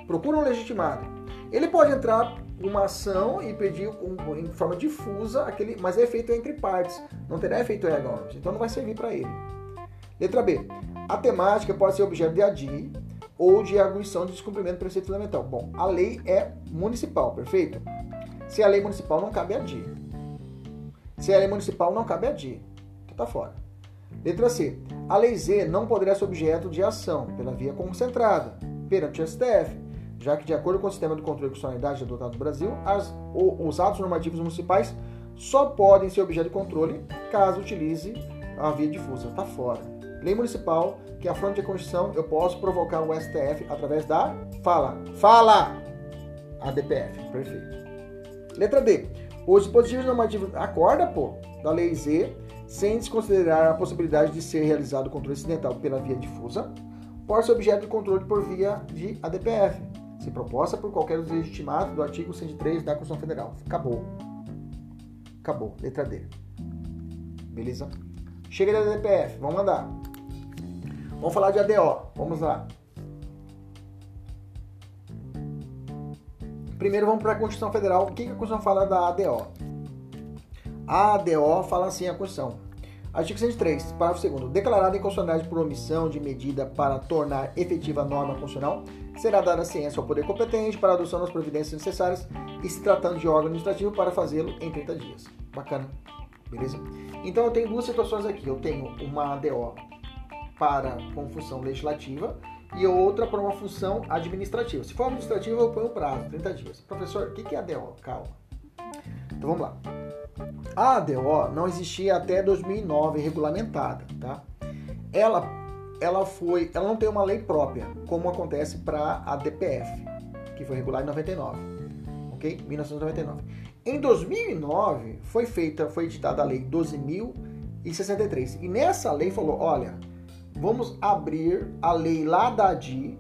Procura um legitimado. Ele pode entrar uma ação e pedir um, em forma difusa aquele, mas é feito entre partes. Não terá efeito ergonômico. Então não vai servir para ele. Letra B. A temática pode ser objeto de ADI ou de arguição de descumprimento do preceito fundamental. Bom, a lei é municipal, perfeito? Se a lei municipal não cabe a DI. Se a lei municipal não cabe a DI. Então tá fora. Letra C. A lei Z não poderá ser objeto de ação pela via concentrada perante o STF, já que, de acordo com o sistema de controle de constitucionalidade adotado no Brasil, as, os atos normativos municipais só podem ser objeto de controle caso utilize a via difusa. Tá fora. Lei municipal que afronte a Constituição, eu posso provocar o STF através da fala. Fala! A DPF. Perfeito. Letra D. Os dispositivos normativos. Acorda, pô! Da Lei Z, sem desconsiderar a possibilidade de ser realizado o controle incidental pela via difusa, pode ser objeto de controle por via de ADPF, se proposta por qualquer dos legitimados do artigo 103 da Constituição Federal. Acabou. Acabou. Letra D. Beleza? Chega da ADPF. Vamos andar. Vamos falar de ADO. Vamos lá. Primeiro vamos para a Constituição Federal. O que a Constituição fala da ADO? A ADO fala assim a Constituição. Artigo 103, parágrafo 2 Declarada inconstitucionalidade por omissão de medida para tornar efetiva a norma constitucional, será dada ciência ao poder competente para a adoção das providências necessárias e se tratando de órgão administrativo para fazê-lo em 30 dias. Bacana. Beleza? Então eu tenho duas situações aqui. Eu tenho uma ADO para com função legislativa e outra para uma função administrativa. Se for administrativa, eu ponho o prazo, 30 dias. Professor, o que é ADO? Calma. Então vamos lá. A ADO não existia até 2009 regulamentada, tá? Ela, ela foi, ela não tem uma lei própria, como acontece para a DPF, que foi regulada em 99, ok? 1999. Em 2009 foi feita, foi editada a lei 12.063 e nessa lei falou, olha, vamos abrir a lei lá da ADI,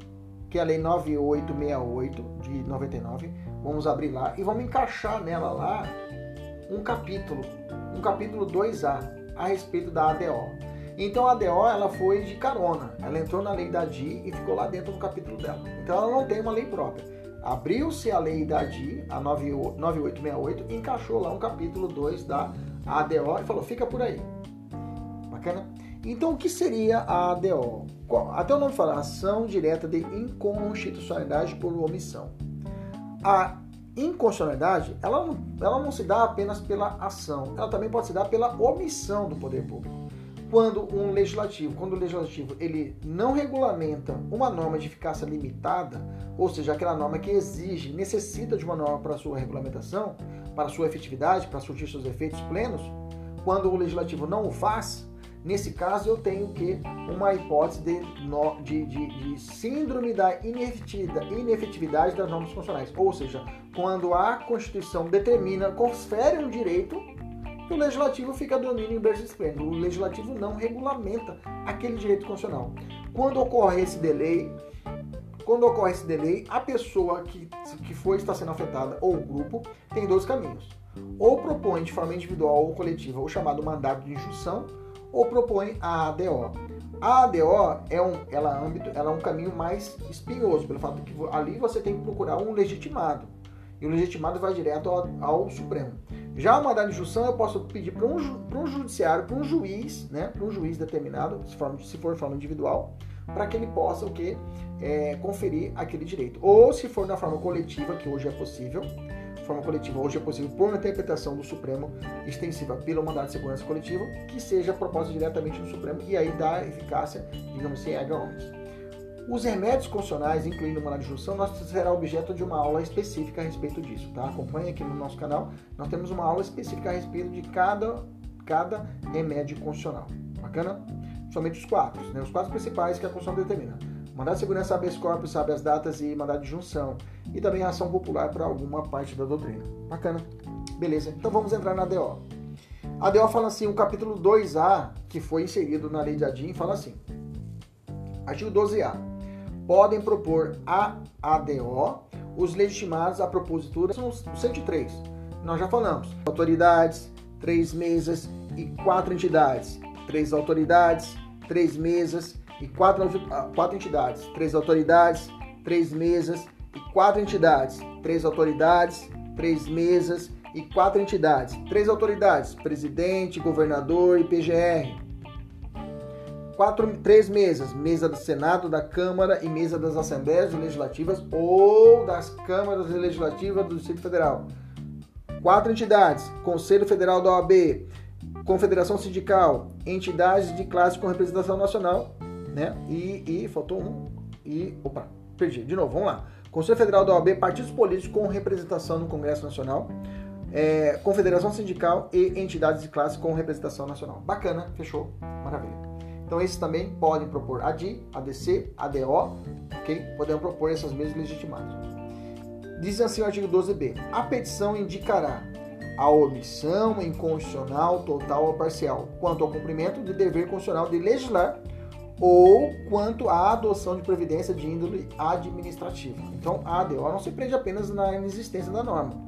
que é a lei 9868 de 99, vamos abrir lá e vamos encaixar nela lá um capítulo, um capítulo 2A a respeito da ADO. Então a ADO ela foi de carona, ela entrou na lei da DI e ficou lá dentro do capítulo dela. Então ela não tem uma lei própria. Abriu-se a lei da DI, a 9868, e encaixou lá um capítulo 2 da ADO e falou: fica por aí. Bacana? Então o que seria a ADO? Até o nome fala ação direta de inconstitucionalidade por omissão. A inconstitucionalidade, ela não, ela não se dá apenas pela ação, ela também pode se dar pela omissão do poder público. Quando um legislativo, quando o legislativo ele não regulamenta uma norma de eficácia limitada, ou seja, aquela norma que exige, necessita de uma norma para sua regulamentação, para sua efetividade, para surtir seus efeitos plenos, quando o legislativo não o faz, Nesse caso, eu tenho que uma hipótese de, de, de, de síndrome da inefetividade, das normas constitucionais. Ou seja, quando a Constituição determina, confere um direito, o legislativo fica dormindo em berço esplêndido. O legislativo não regulamenta aquele direito constitucional. Quando ocorre esse delay, quando ocorre esse delay, a pessoa que, que foi está sendo afetada ou o grupo tem dois caminhos. Ou propõe de forma individual ou coletiva o chamado mandato de injunção, ou propõe a ADO. A ADO é um, ela, é âmbito, ela é um caminho mais espinhoso, pelo fato que ali você tem que procurar um legitimado. E o legitimado vai direto ao, ao Supremo. Já a mandada de injunção eu posso pedir para um, um judiciário, para um juiz, né, para um juiz determinado, se for, se for forma individual, para que ele possa o que é, conferir aquele direito. Ou se for na forma coletiva, que hoje é possível, forma coletiva hoje é possível por uma interpretação do Supremo extensiva pelo mandato de segurança coletiva, que seja proposta diretamente no Supremo e aí dá eficácia, digamos assim, erga omnes. Os remédios constitucionais, incluindo o mandato de junção, nós será objeto de uma aula específica a respeito disso, tá? Acompanhe aqui no nosso canal, nós temos uma aula específica a respeito de cada, cada remédio constitucional. Bacana? Somente os quatro, né? Os quatro principais que a Constituição determina Mandado de segurança habeas corpus sabe as datas e mandado de junção. E também a ação popular para alguma parte da doutrina. Bacana. Beleza. Então vamos entrar na ADO. A ADO fala assim, o capítulo 2A, que foi inserido na lei de Adim, fala assim. Artigo 12A. Podem propor a ADO os legitimados a propositura são os 103. Nós já falamos. Autoridades, três mesas e quatro entidades. Três autoridades, três mesas e quatro, quatro entidades, três autoridades, três mesas e quatro entidades, três autoridades, três mesas e quatro entidades, três autoridades, presidente, governador e PGR. Quatro, três mesas, mesa do Senado, da Câmara e mesa das Assembleias Legislativas ou das Câmaras Legislativas do Distrito Federal. Quatro entidades, Conselho Federal da OAB, Confederação Sindical, entidades de classe com representação nacional né? E, e faltou um. E. Opa, perdi. De novo, vamos lá. Conselho Federal da OAB, partidos políticos com representação no Congresso Nacional, é, Confederação Sindical e entidades de classe com representação nacional. Bacana, fechou, maravilha. Então esses também podem propor ADI, ADC, ADO, ok? Podemos propor essas mesmas legitimadas. Diz assim o artigo 12b: a petição indicará a omissão inconstitucional total ou parcial quanto ao cumprimento de dever constitucional de legislar ou quanto à adoção de providência de índole administrativa. Então, a ADO não se prende apenas na inexistência da norma.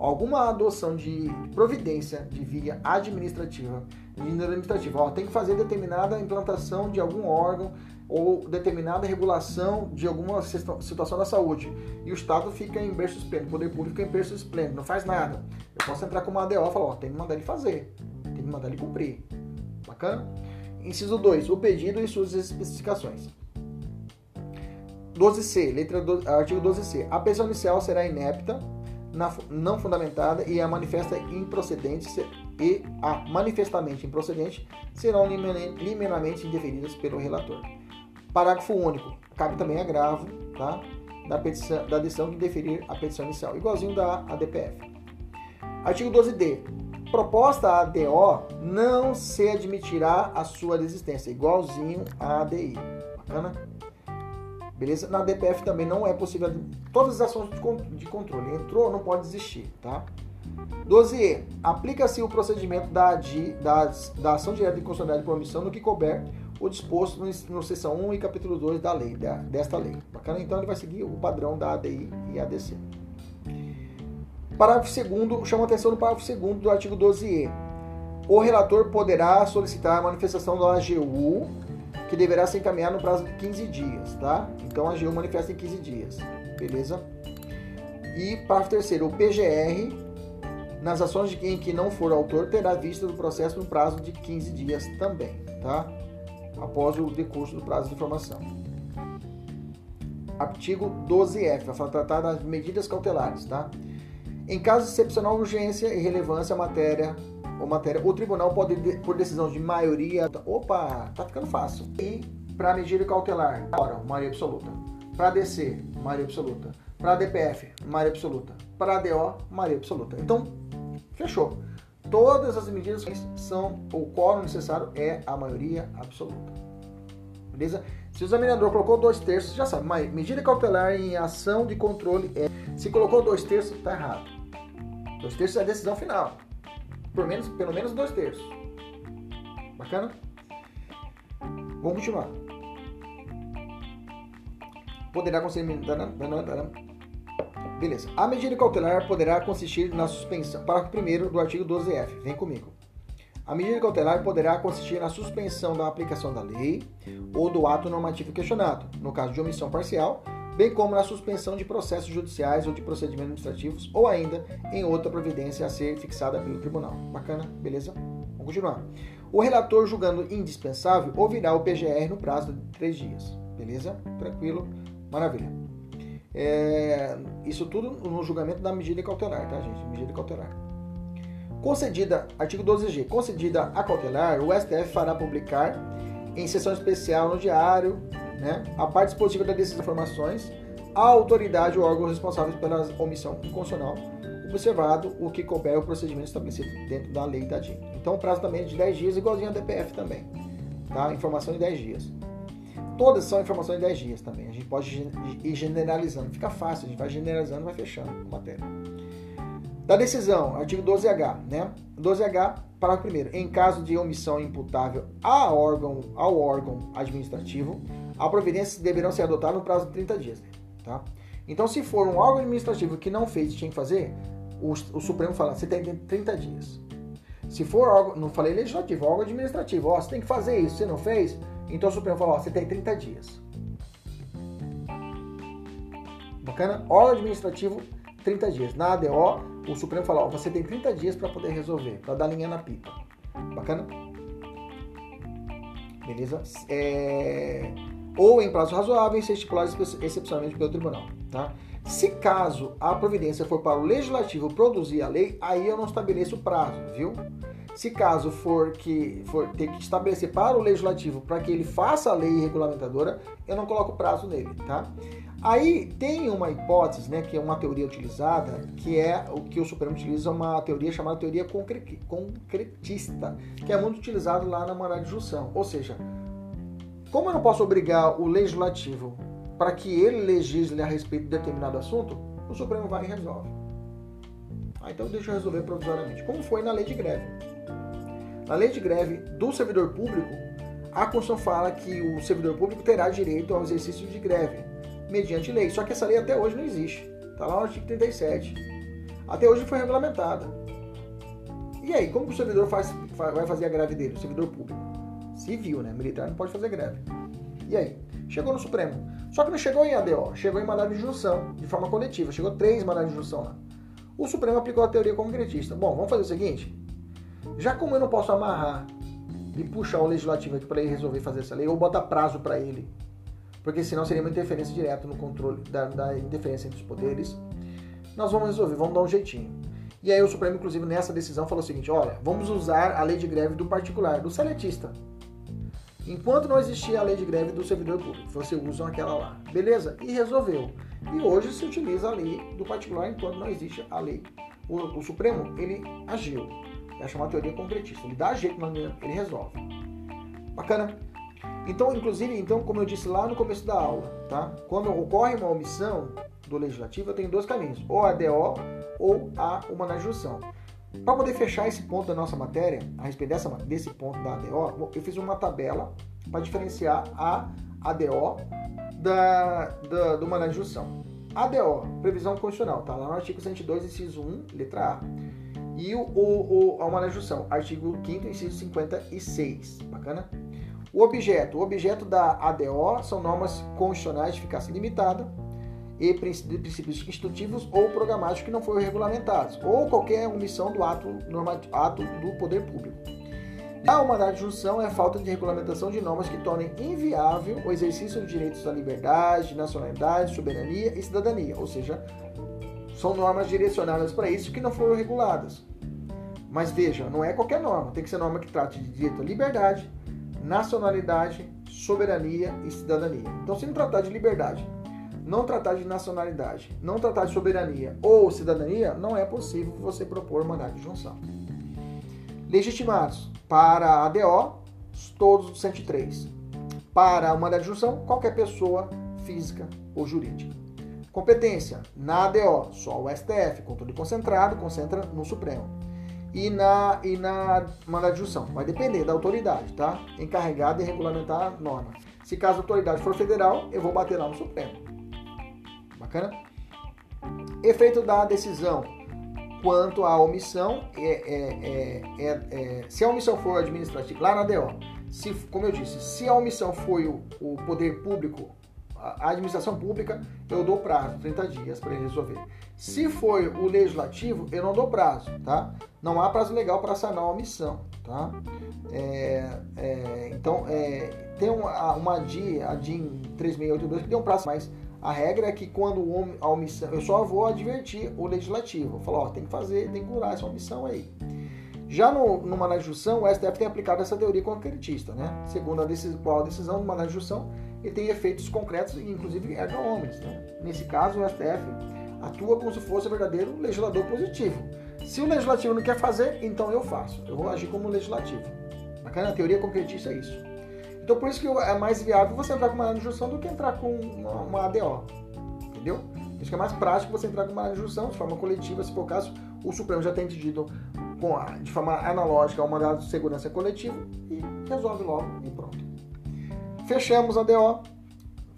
Alguma adoção de providência de via administrativa, de índole administrativa, ó, tem que fazer determinada implantação de algum órgão ou determinada regulação de alguma situação da saúde. E o Estado fica em berço esplêndido, o poder público fica em berço esplêndido, não faz nada. Eu posso entrar com uma ADO e falar, ó, tem que mandar ele fazer, tem que mandar ele cumprir. Bacana? Inciso 2. O pedido e suas especificações. 12c, letra do, artigo 12c. A pensão inicial será inepta, não fundamentada e a manifesta improcedente e a manifestamente improcedente serão liminarmente indeferidas pelo relator. Parágrafo único. Cabe também agravo tá? da, petição, da decisão de deferir a petição inicial, igualzinho da ADPF. Artigo 12d proposta ADO não se admitirá a sua desistência, igualzinho à ADI. Bacana? Beleza? Na DPF também não é possível. Todas as ações de controle. Entrou, não pode desistir, tá? 12e. Aplica-se o procedimento da, da, da ação direta de constitucionalidade por omissão no que couber o disposto no, no seção 1 e capítulo 2 da lei, da, desta lei. Bacana? Então ele vai seguir o padrão da ADI e ADC. Parágrafo 2 chama atenção no parágrafo 2 do artigo 12e. O relator poderá solicitar a manifestação da AGU, que deverá ser encaminhada no prazo de 15 dias, tá? Então a AGU manifesta em 15 dias, beleza? E parágrafo 3 o PGR, nas ações em que não for autor, terá vista do processo no prazo de 15 dias também, tá? Após o decurso do prazo de informação. Artigo 12F, vai tratar das medidas cautelares, tá? Em caso de excepcional urgência e relevância à matéria ou matéria, o tribunal pode, por decisão de maioria. Opa, tá ficando fácil. E para medida cautelar, ora, maioria absoluta. Para DC, maioria absoluta. Para DPF, maioria absoluta. Para DO, maioria absoluta. Então, fechou. Todas as medidas são o quórum necessário é a maioria absoluta. Beleza? Se o examinador colocou dois terços, já sabe, medida cautelar em ação de controle é. Se colocou dois terços, está errado. Dois terços é a decisão final. Por menos, pelo menos dois terços. Bacana? Vamos continuar. Poderá conceder. Beleza. A medida cautelar poderá consistir na suspensão. Parágrafo 1 do artigo 12F. Vem comigo. A medida cautelar poderá consistir na suspensão da aplicação da lei ou do ato normativo questionado, no caso de omissão parcial, bem como na suspensão de processos judiciais ou de procedimentos administrativos, ou ainda em outra providência a ser fixada pelo tribunal. Bacana? Beleza? Vamos continuar. O relator, julgando indispensável, ouvirá o PGR no prazo de três dias. Beleza? Tranquilo? Maravilha. É, isso tudo no julgamento da medida cautelar, tá, gente? Medida cautelar. Concedida, artigo 12G, concedida a cautelar, o STF fará publicar em sessão especial no diário né, a parte dispositiva da dessas informações, a autoridade ou órgão responsável pela omissão inconstitucional, observado o que couber o procedimento estabelecido dentro da lei da DIN. Então o prazo também é de 10 dias, igualzinho a DPF também. Tá? Informação em 10 dias. Todas são informações em 10 dias também. A gente pode ir generalizando. Fica fácil, a gente vai generalizando, vai fechando a matéria. Da decisão, artigo 12H, né? 12H, parágrafo 1 Em caso de omissão imputável a órgão, ao órgão administrativo, a providência deverão ser adotadas no prazo de 30 dias. Tá? Então, se for um órgão administrativo que não fez e tinha que fazer, o, o Supremo fala, você tem 30 dias. Se for órgão, não falei legislativo, órgão administrativo, ó, você tem que fazer isso, você não fez, então o Supremo fala, ó, você tem 30 dias. Bacana? Órgão administrativo, 30 dias. Na ADO, o Supremo fala, ó, você tem 30 dias para poder resolver, para dar linha na pipa. Bacana? Beleza? É ou em prazo razoável ser estipulado excepcionalmente pelo tribunal. Tá? Se caso a providência for para o legislativo produzir a lei, aí eu não estabeleço o prazo, viu? Se caso for que for ter que estabelecer para o legislativo para que ele faça a lei regulamentadora, eu não coloco prazo nele, tá? Aí tem uma hipótese, né, que é uma teoria utilizada, que é o que o Supremo utiliza, uma teoria chamada teoria concretista, que é muito utilizado lá na moral de junção. Ou seja, como eu não posso obrigar o legislativo para que ele legisle a respeito de determinado assunto, o Supremo vai e resolve. Ah, então deixa eu resolver provisoriamente. Como foi na lei de greve. Na lei de greve do servidor público, a Constituição fala que o servidor público terá direito ao exercício de greve, mediante lei. Só que essa lei até hoje não existe. Está lá no artigo 37. Até hoje foi regulamentada. E aí, como o servidor faz, vai fazer a greve dele, o servidor público? Civil, né? Militar não pode fazer greve. E aí? Chegou no Supremo. Só que não chegou em ADO, chegou em mandado de junção, de forma coletiva. Chegou três mandados de junção lá. O Supremo aplicou a teoria concretista. Bom, vamos fazer o seguinte. Já como eu não posso amarrar e puxar o legislativo aqui para ele resolver fazer essa lei, ou botar prazo para ele, porque senão seria uma interferência direta no controle da, da interferência entre os poderes, nós vamos resolver, vamos dar um jeitinho. E aí o Supremo, inclusive, nessa decisão falou o seguinte, olha, vamos usar a lei de greve do particular, do seletista. Enquanto não existia a lei de greve do servidor público, você usa aquela lá. Beleza? E resolveu. E hoje se utiliza a lei do particular enquanto não existe a lei. O, o Supremo, ele agiu. É chamada teoria concretista. Ele dá jeito, ele resolve. Bacana? Então, inclusive, então, como eu disse lá no começo da aula, tá? Quando ocorre uma omissão do legislativo, eu tenho dois caminhos, ou a ADO ou a humanidade de junção. Para poder fechar esse ponto da nossa matéria, a respeito dessa, desse ponto da ADO, eu fiz uma tabela para diferenciar a ADO da, da, do humanidade de. ADO, previsão constitucional, está lá no artigo 102, inciso 1, letra A. E o, o, o, a humanidade de artigo 5 inciso 56. Bacana? O objeto. O objeto da ADO são normas constitucionais de eficácia limitada e princípios institutivos ou programáticos que não foram regulamentados, ou qualquer omissão do ato, ato do poder público. A humanidade de junção é a falta de regulamentação de normas que tornem inviável o exercício dos direitos da liberdade, nacionalidade, soberania e cidadania, ou seja, são normas direcionadas para isso que não foram reguladas. Mas veja, não é qualquer norma, tem que ser norma que trate de direito à liberdade, nacionalidade, soberania e cidadania. Então, se não tratar de liberdade, não tratar de nacionalidade, não tratar de soberania ou cidadania, não é possível você propor mandato de junção. Legitimados para a ADO, todos os 103. Para o mandato de junção, qualquer pessoa física ou jurídica. Competência na ADO, só o STF, controle concentrado, concentra no Supremo e na, e na mandado de junção. Vai depender da autoridade, tá? Encarregada de regulamentar a norma. Se caso a autoridade for federal, eu vou bater lá no Supremo. Bacana? Efeito da decisão quanto à omissão, é, é, é, é, se a omissão for administrativa, lá na DO, se, como eu disse, se a omissão foi o, o poder público a administração pública, eu dou prazo, 30 dias para resolver. Se for o legislativo, eu não dou prazo, tá? Não há prazo legal para sanar a omissão, tá? É, é, então, é, tem uma, uma DIN, a DIN 3682, que tem um prazo, mas a regra é que quando a omissão, eu só vou advertir o legislativo, falar, ó, tem que fazer, tem que curar essa omissão aí. Já no, na junção, o STF tem aplicado essa teoria concretista, né? Segundo a decisão, qual a decisão numa na junção, ele tem efeitos concretos inclusive erga homens, né? Nesse caso, o STF atua como se fosse verdadeiro legislador positivo. Se o legislativo não quer fazer, então eu faço. Eu vou agir como legislativo. Bacana? A teoria concretista é isso. Então, por isso que é mais viável você entrar com uma na junção do que entrar com uma, uma ADO. Entendeu? Por isso que é mais prático você entrar com uma na junção de forma coletiva, se for o caso, o Supremo já tem com a, de forma analógica ao mandado de segurança coletivo e resolve logo e pronto. Fechamos a DO.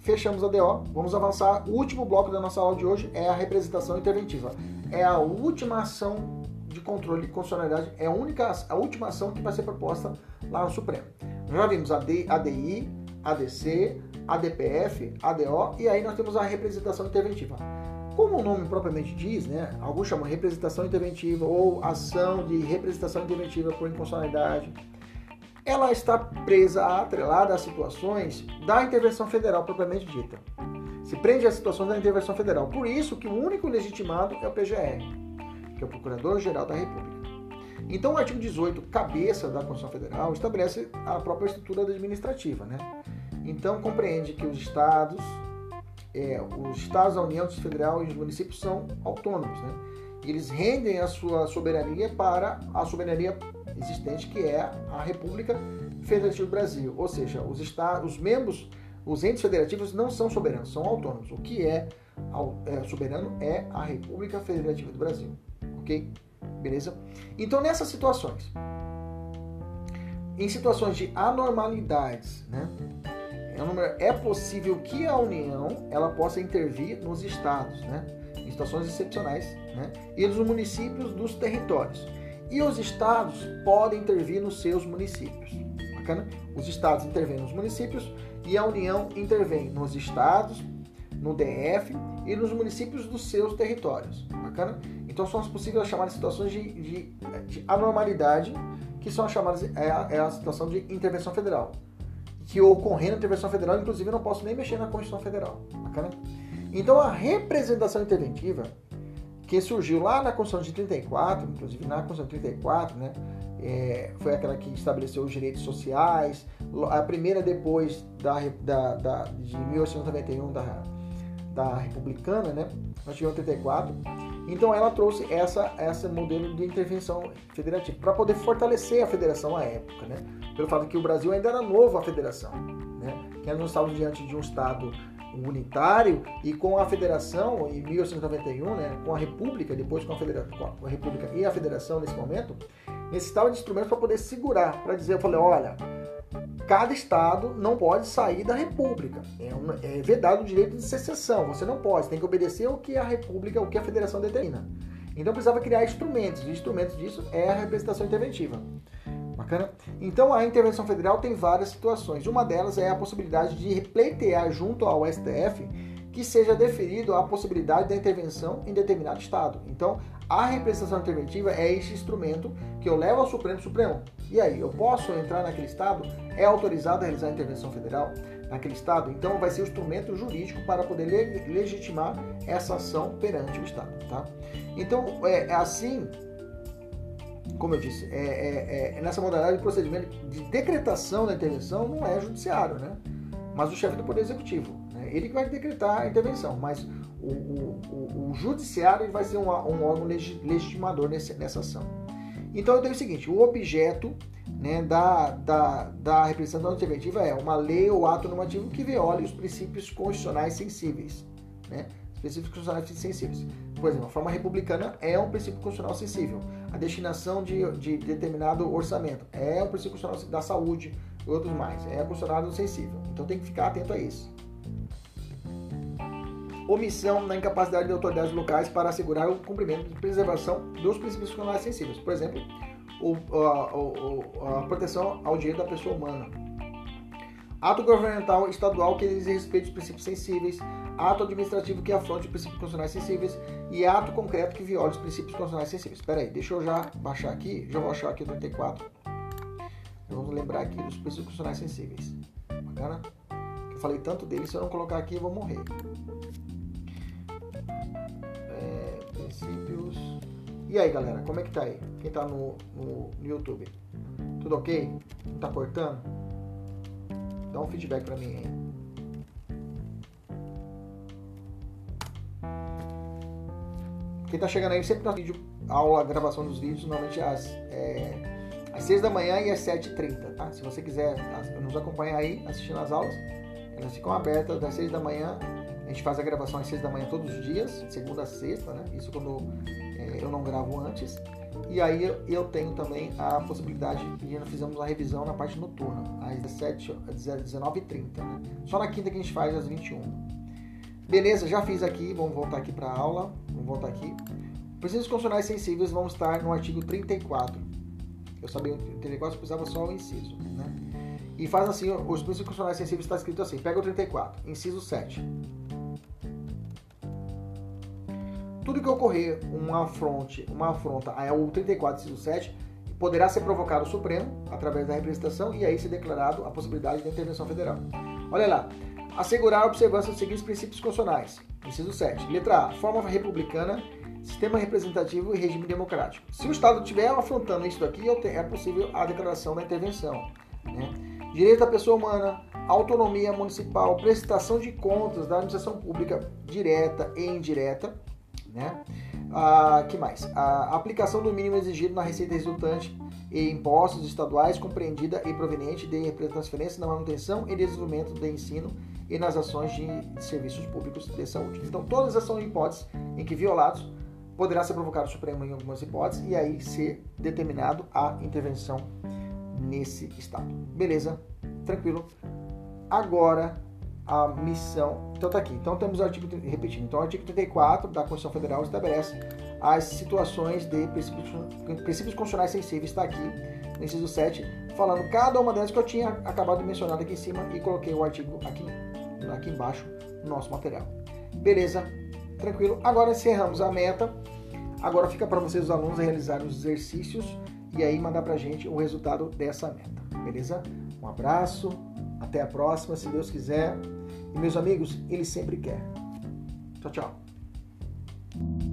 Fechamos a DO. Vamos avançar. O último bloco da nossa aula de hoje é a representação interventiva. É a última ação de controle de constitucionalidade, é a única, a última ação que vai ser proposta lá no Supremo. Já vimos a ADI, ADC, ADPF, ADO e aí nós temos a representação interventiva. Como o nome propriamente diz, né, alguns chamam representação interventiva ou ação de representação interventiva por inconstitucionalidade, ela está presa, atrelada às situações da intervenção federal propriamente dita. Se prende às situações da intervenção federal. Por isso que o único legitimado é o PGR, que é o Procurador-Geral da República. Então, o artigo 18, cabeça da Constituição Federal, estabelece a própria estrutura administrativa. Né? Então, compreende que os estados, é, os estados da União Federal e os municípios são autônomos, né? Eles rendem a sua soberania para a soberania existente, que é a República Federativa do Brasil. Ou seja, os estados, os membros, os entes federativos não são soberanos, são autônomos. O que é, é soberano é a República Federativa do Brasil. Ok? Beleza? Então, nessas situações, em situações de anormalidades, né? É, é possível que a União ela possa intervir nos estados, né? em situações excepcionais, né? e nos municípios dos territórios. E os estados podem intervir nos seus municípios. Bacana? Os estados intervêm nos municípios e a União intervém nos estados, no DF e nos municípios dos seus territórios. Bacana? Então são as possíveis chamadas situações de, de, de anormalidade, que são as chamadas é a, é a situação de intervenção federal que ocorrendo intervenção federal, inclusive eu não posso nem mexer na Constituição Federal. Bacana? Então a representação interventiva, que surgiu lá na Constituição de 34, inclusive na Constituição de 34, né, é, foi aquela que estabeleceu os direitos sociais, a primeira depois da, da, da de 1891 da, da republicana, né, nós tivemos 34. Então ela trouxe essa essa modelo de intervenção federativa para poder fortalecer a federação à época, né? pelo fato que o Brasil ainda era novo à federação, né? que nós estávamos diante de um Estado unitário e com a federação em 1891, né, com a república, depois com a, federação, com a república e a federação nesse momento, necessitava de instrumentos para poder segurar, para dizer, eu falei, olha, cada estado não pode sair da república, é, um, é vedado o direito de secessão, você não pode, tem que obedecer o que a república, o que a federação determina. Então precisava criar instrumentos, e instrumentos disso é a representação interventiva. Bacana? Então a intervenção federal tem várias situações. Uma delas é a possibilidade de pleitear junto ao STF que seja deferido a possibilidade da intervenção em determinado estado. Então, a representação interventiva é esse instrumento que eu levo ao Supremo Supremo. E aí, eu posso entrar naquele estado? É autorizado a realizar a intervenção federal naquele estado? Então, vai ser o instrumento jurídico para poder legitimar essa ação perante o estado, tá? Então, é, é assim como eu disse, é, é, é, nessa modalidade de procedimento de decretação da intervenção não é judiciário, né? mas o chefe do Poder Executivo. Né? Ele que vai decretar a intervenção, mas o, o, o, o judiciário vai ser um, um órgão legitimador nesse, nessa ação. Então eu tenho o seguinte: o objeto né, da, da, da representação interventiva é uma lei ou ato normativo que viole os princípios constitucionais sensíveis. Né? Princípios constitucionais sensíveis. Por exemplo, a forma republicana é um princípio constitucional sensível. A destinação de, de determinado orçamento é um princípio constitucional da saúde e outros mais. É considerado sensível. Então tem que ficar atento a isso. Omissão na incapacidade de autoridades locais para assegurar o cumprimento e preservação dos princípios constitucionais sensíveis. Por exemplo, o, a, a, a proteção ao direito da pessoa humana. Ato governamental estadual que exige respeito aos princípios sensíveis, ato administrativo que afronte os princípios constitucionais sensíveis e ato concreto que viole os princípios constitucionais sensíveis. Espera aí, deixa eu já baixar aqui, já vou achar aqui o 34. Vamos lembrar aqui dos princípios constitucionais sensíveis. Bacana? Eu falei tanto deles, se eu não colocar aqui eu vou morrer. É, princípios... E aí, galera, como é que tá aí? Quem tá no, no, no YouTube? Tudo ok? Não tá cortando? Dá um feedback pra mim aí. Quem tá chegando aí sempre no vídeo, aula, gravação dos vídeos, normalmente às, é, às 6 da manhã e às 7h30, tá? Se você quiser nos acompanhar aí assistindo as aulas, elas ficam abertas das 6 da manhã. A gente faz a gravação às 6 da manhã todos os dias, segunda a sexta, né? Isso quando é, eu não gravo antes. E aí eu tenho também a possibilidade de nós fizemos a revisão na parte noturna, às 17, às 19h30. Né? Só na quinta que a gente faz às 21 Beleza, já fiz aqui, vamos voltar aqui para a aula. Vamos voltar aqui. Princípios constitucionais sensíveis vão estar no artigo 34. Eu sabia o 34, precisava só o inciso. Né? E faz assim, os princípios constitucionais sensíveis está escrito assim, pega o 34, inciso 7. Tudo que ocorrer uma afronte, uma afronta ao 34, inciso 7, poderá ser provocado o Supremo através da representação e aí ser declarado a possibilidade de intervenção federal. Olha lá, assegurar a observância dos seguintes princípios constitucionais. Inciso 7. Letra A. Forma republicana, sistema representativo e regime democrático. Se o Estado estiver afrontando isso daqui, é possível a declaração da intervenção. Né? Direito da pessoa humana, autonomia municipal, prestação de contas da administração pública direta e indireta. Né? Ah, que mais? A aplicação do mínimo exigido na receita resultante e impostos estaduais compreendida e proveniente de transferência na manutenção e desenvolvimento do ensino e nas ações de, serviços públicos de saúde. Então, todas essas são hipóteses em que violados poderá ser provocado o Supremo em algumas hipóteses e aí ser determinado a intervenção nesse estado. Beleza? Tranquilo? Agora a missão. Então tá aqui. Então temos o artigo repetindo. Então o artigo 34 da Constituição Federal estabelece as situações de princípios, princípios constitucionais sensíveis. Está aqui no inciso 7, falando cada uma delas que eu tinha acabado de mencionar aqui em cima e coloquei o artigo aqui aqui embaixo no nosso material. Beleza? Tranquilo? Agora encerramos a meta. Agora fica para vocês, os alunos, realizarem os exercícios e aí mandar para a gente o resultado dessa meta. Beleza? Um abraço, até a próxima, se Deus quiser. E meus amigos, Ele sempre quer. Tchau, tchau.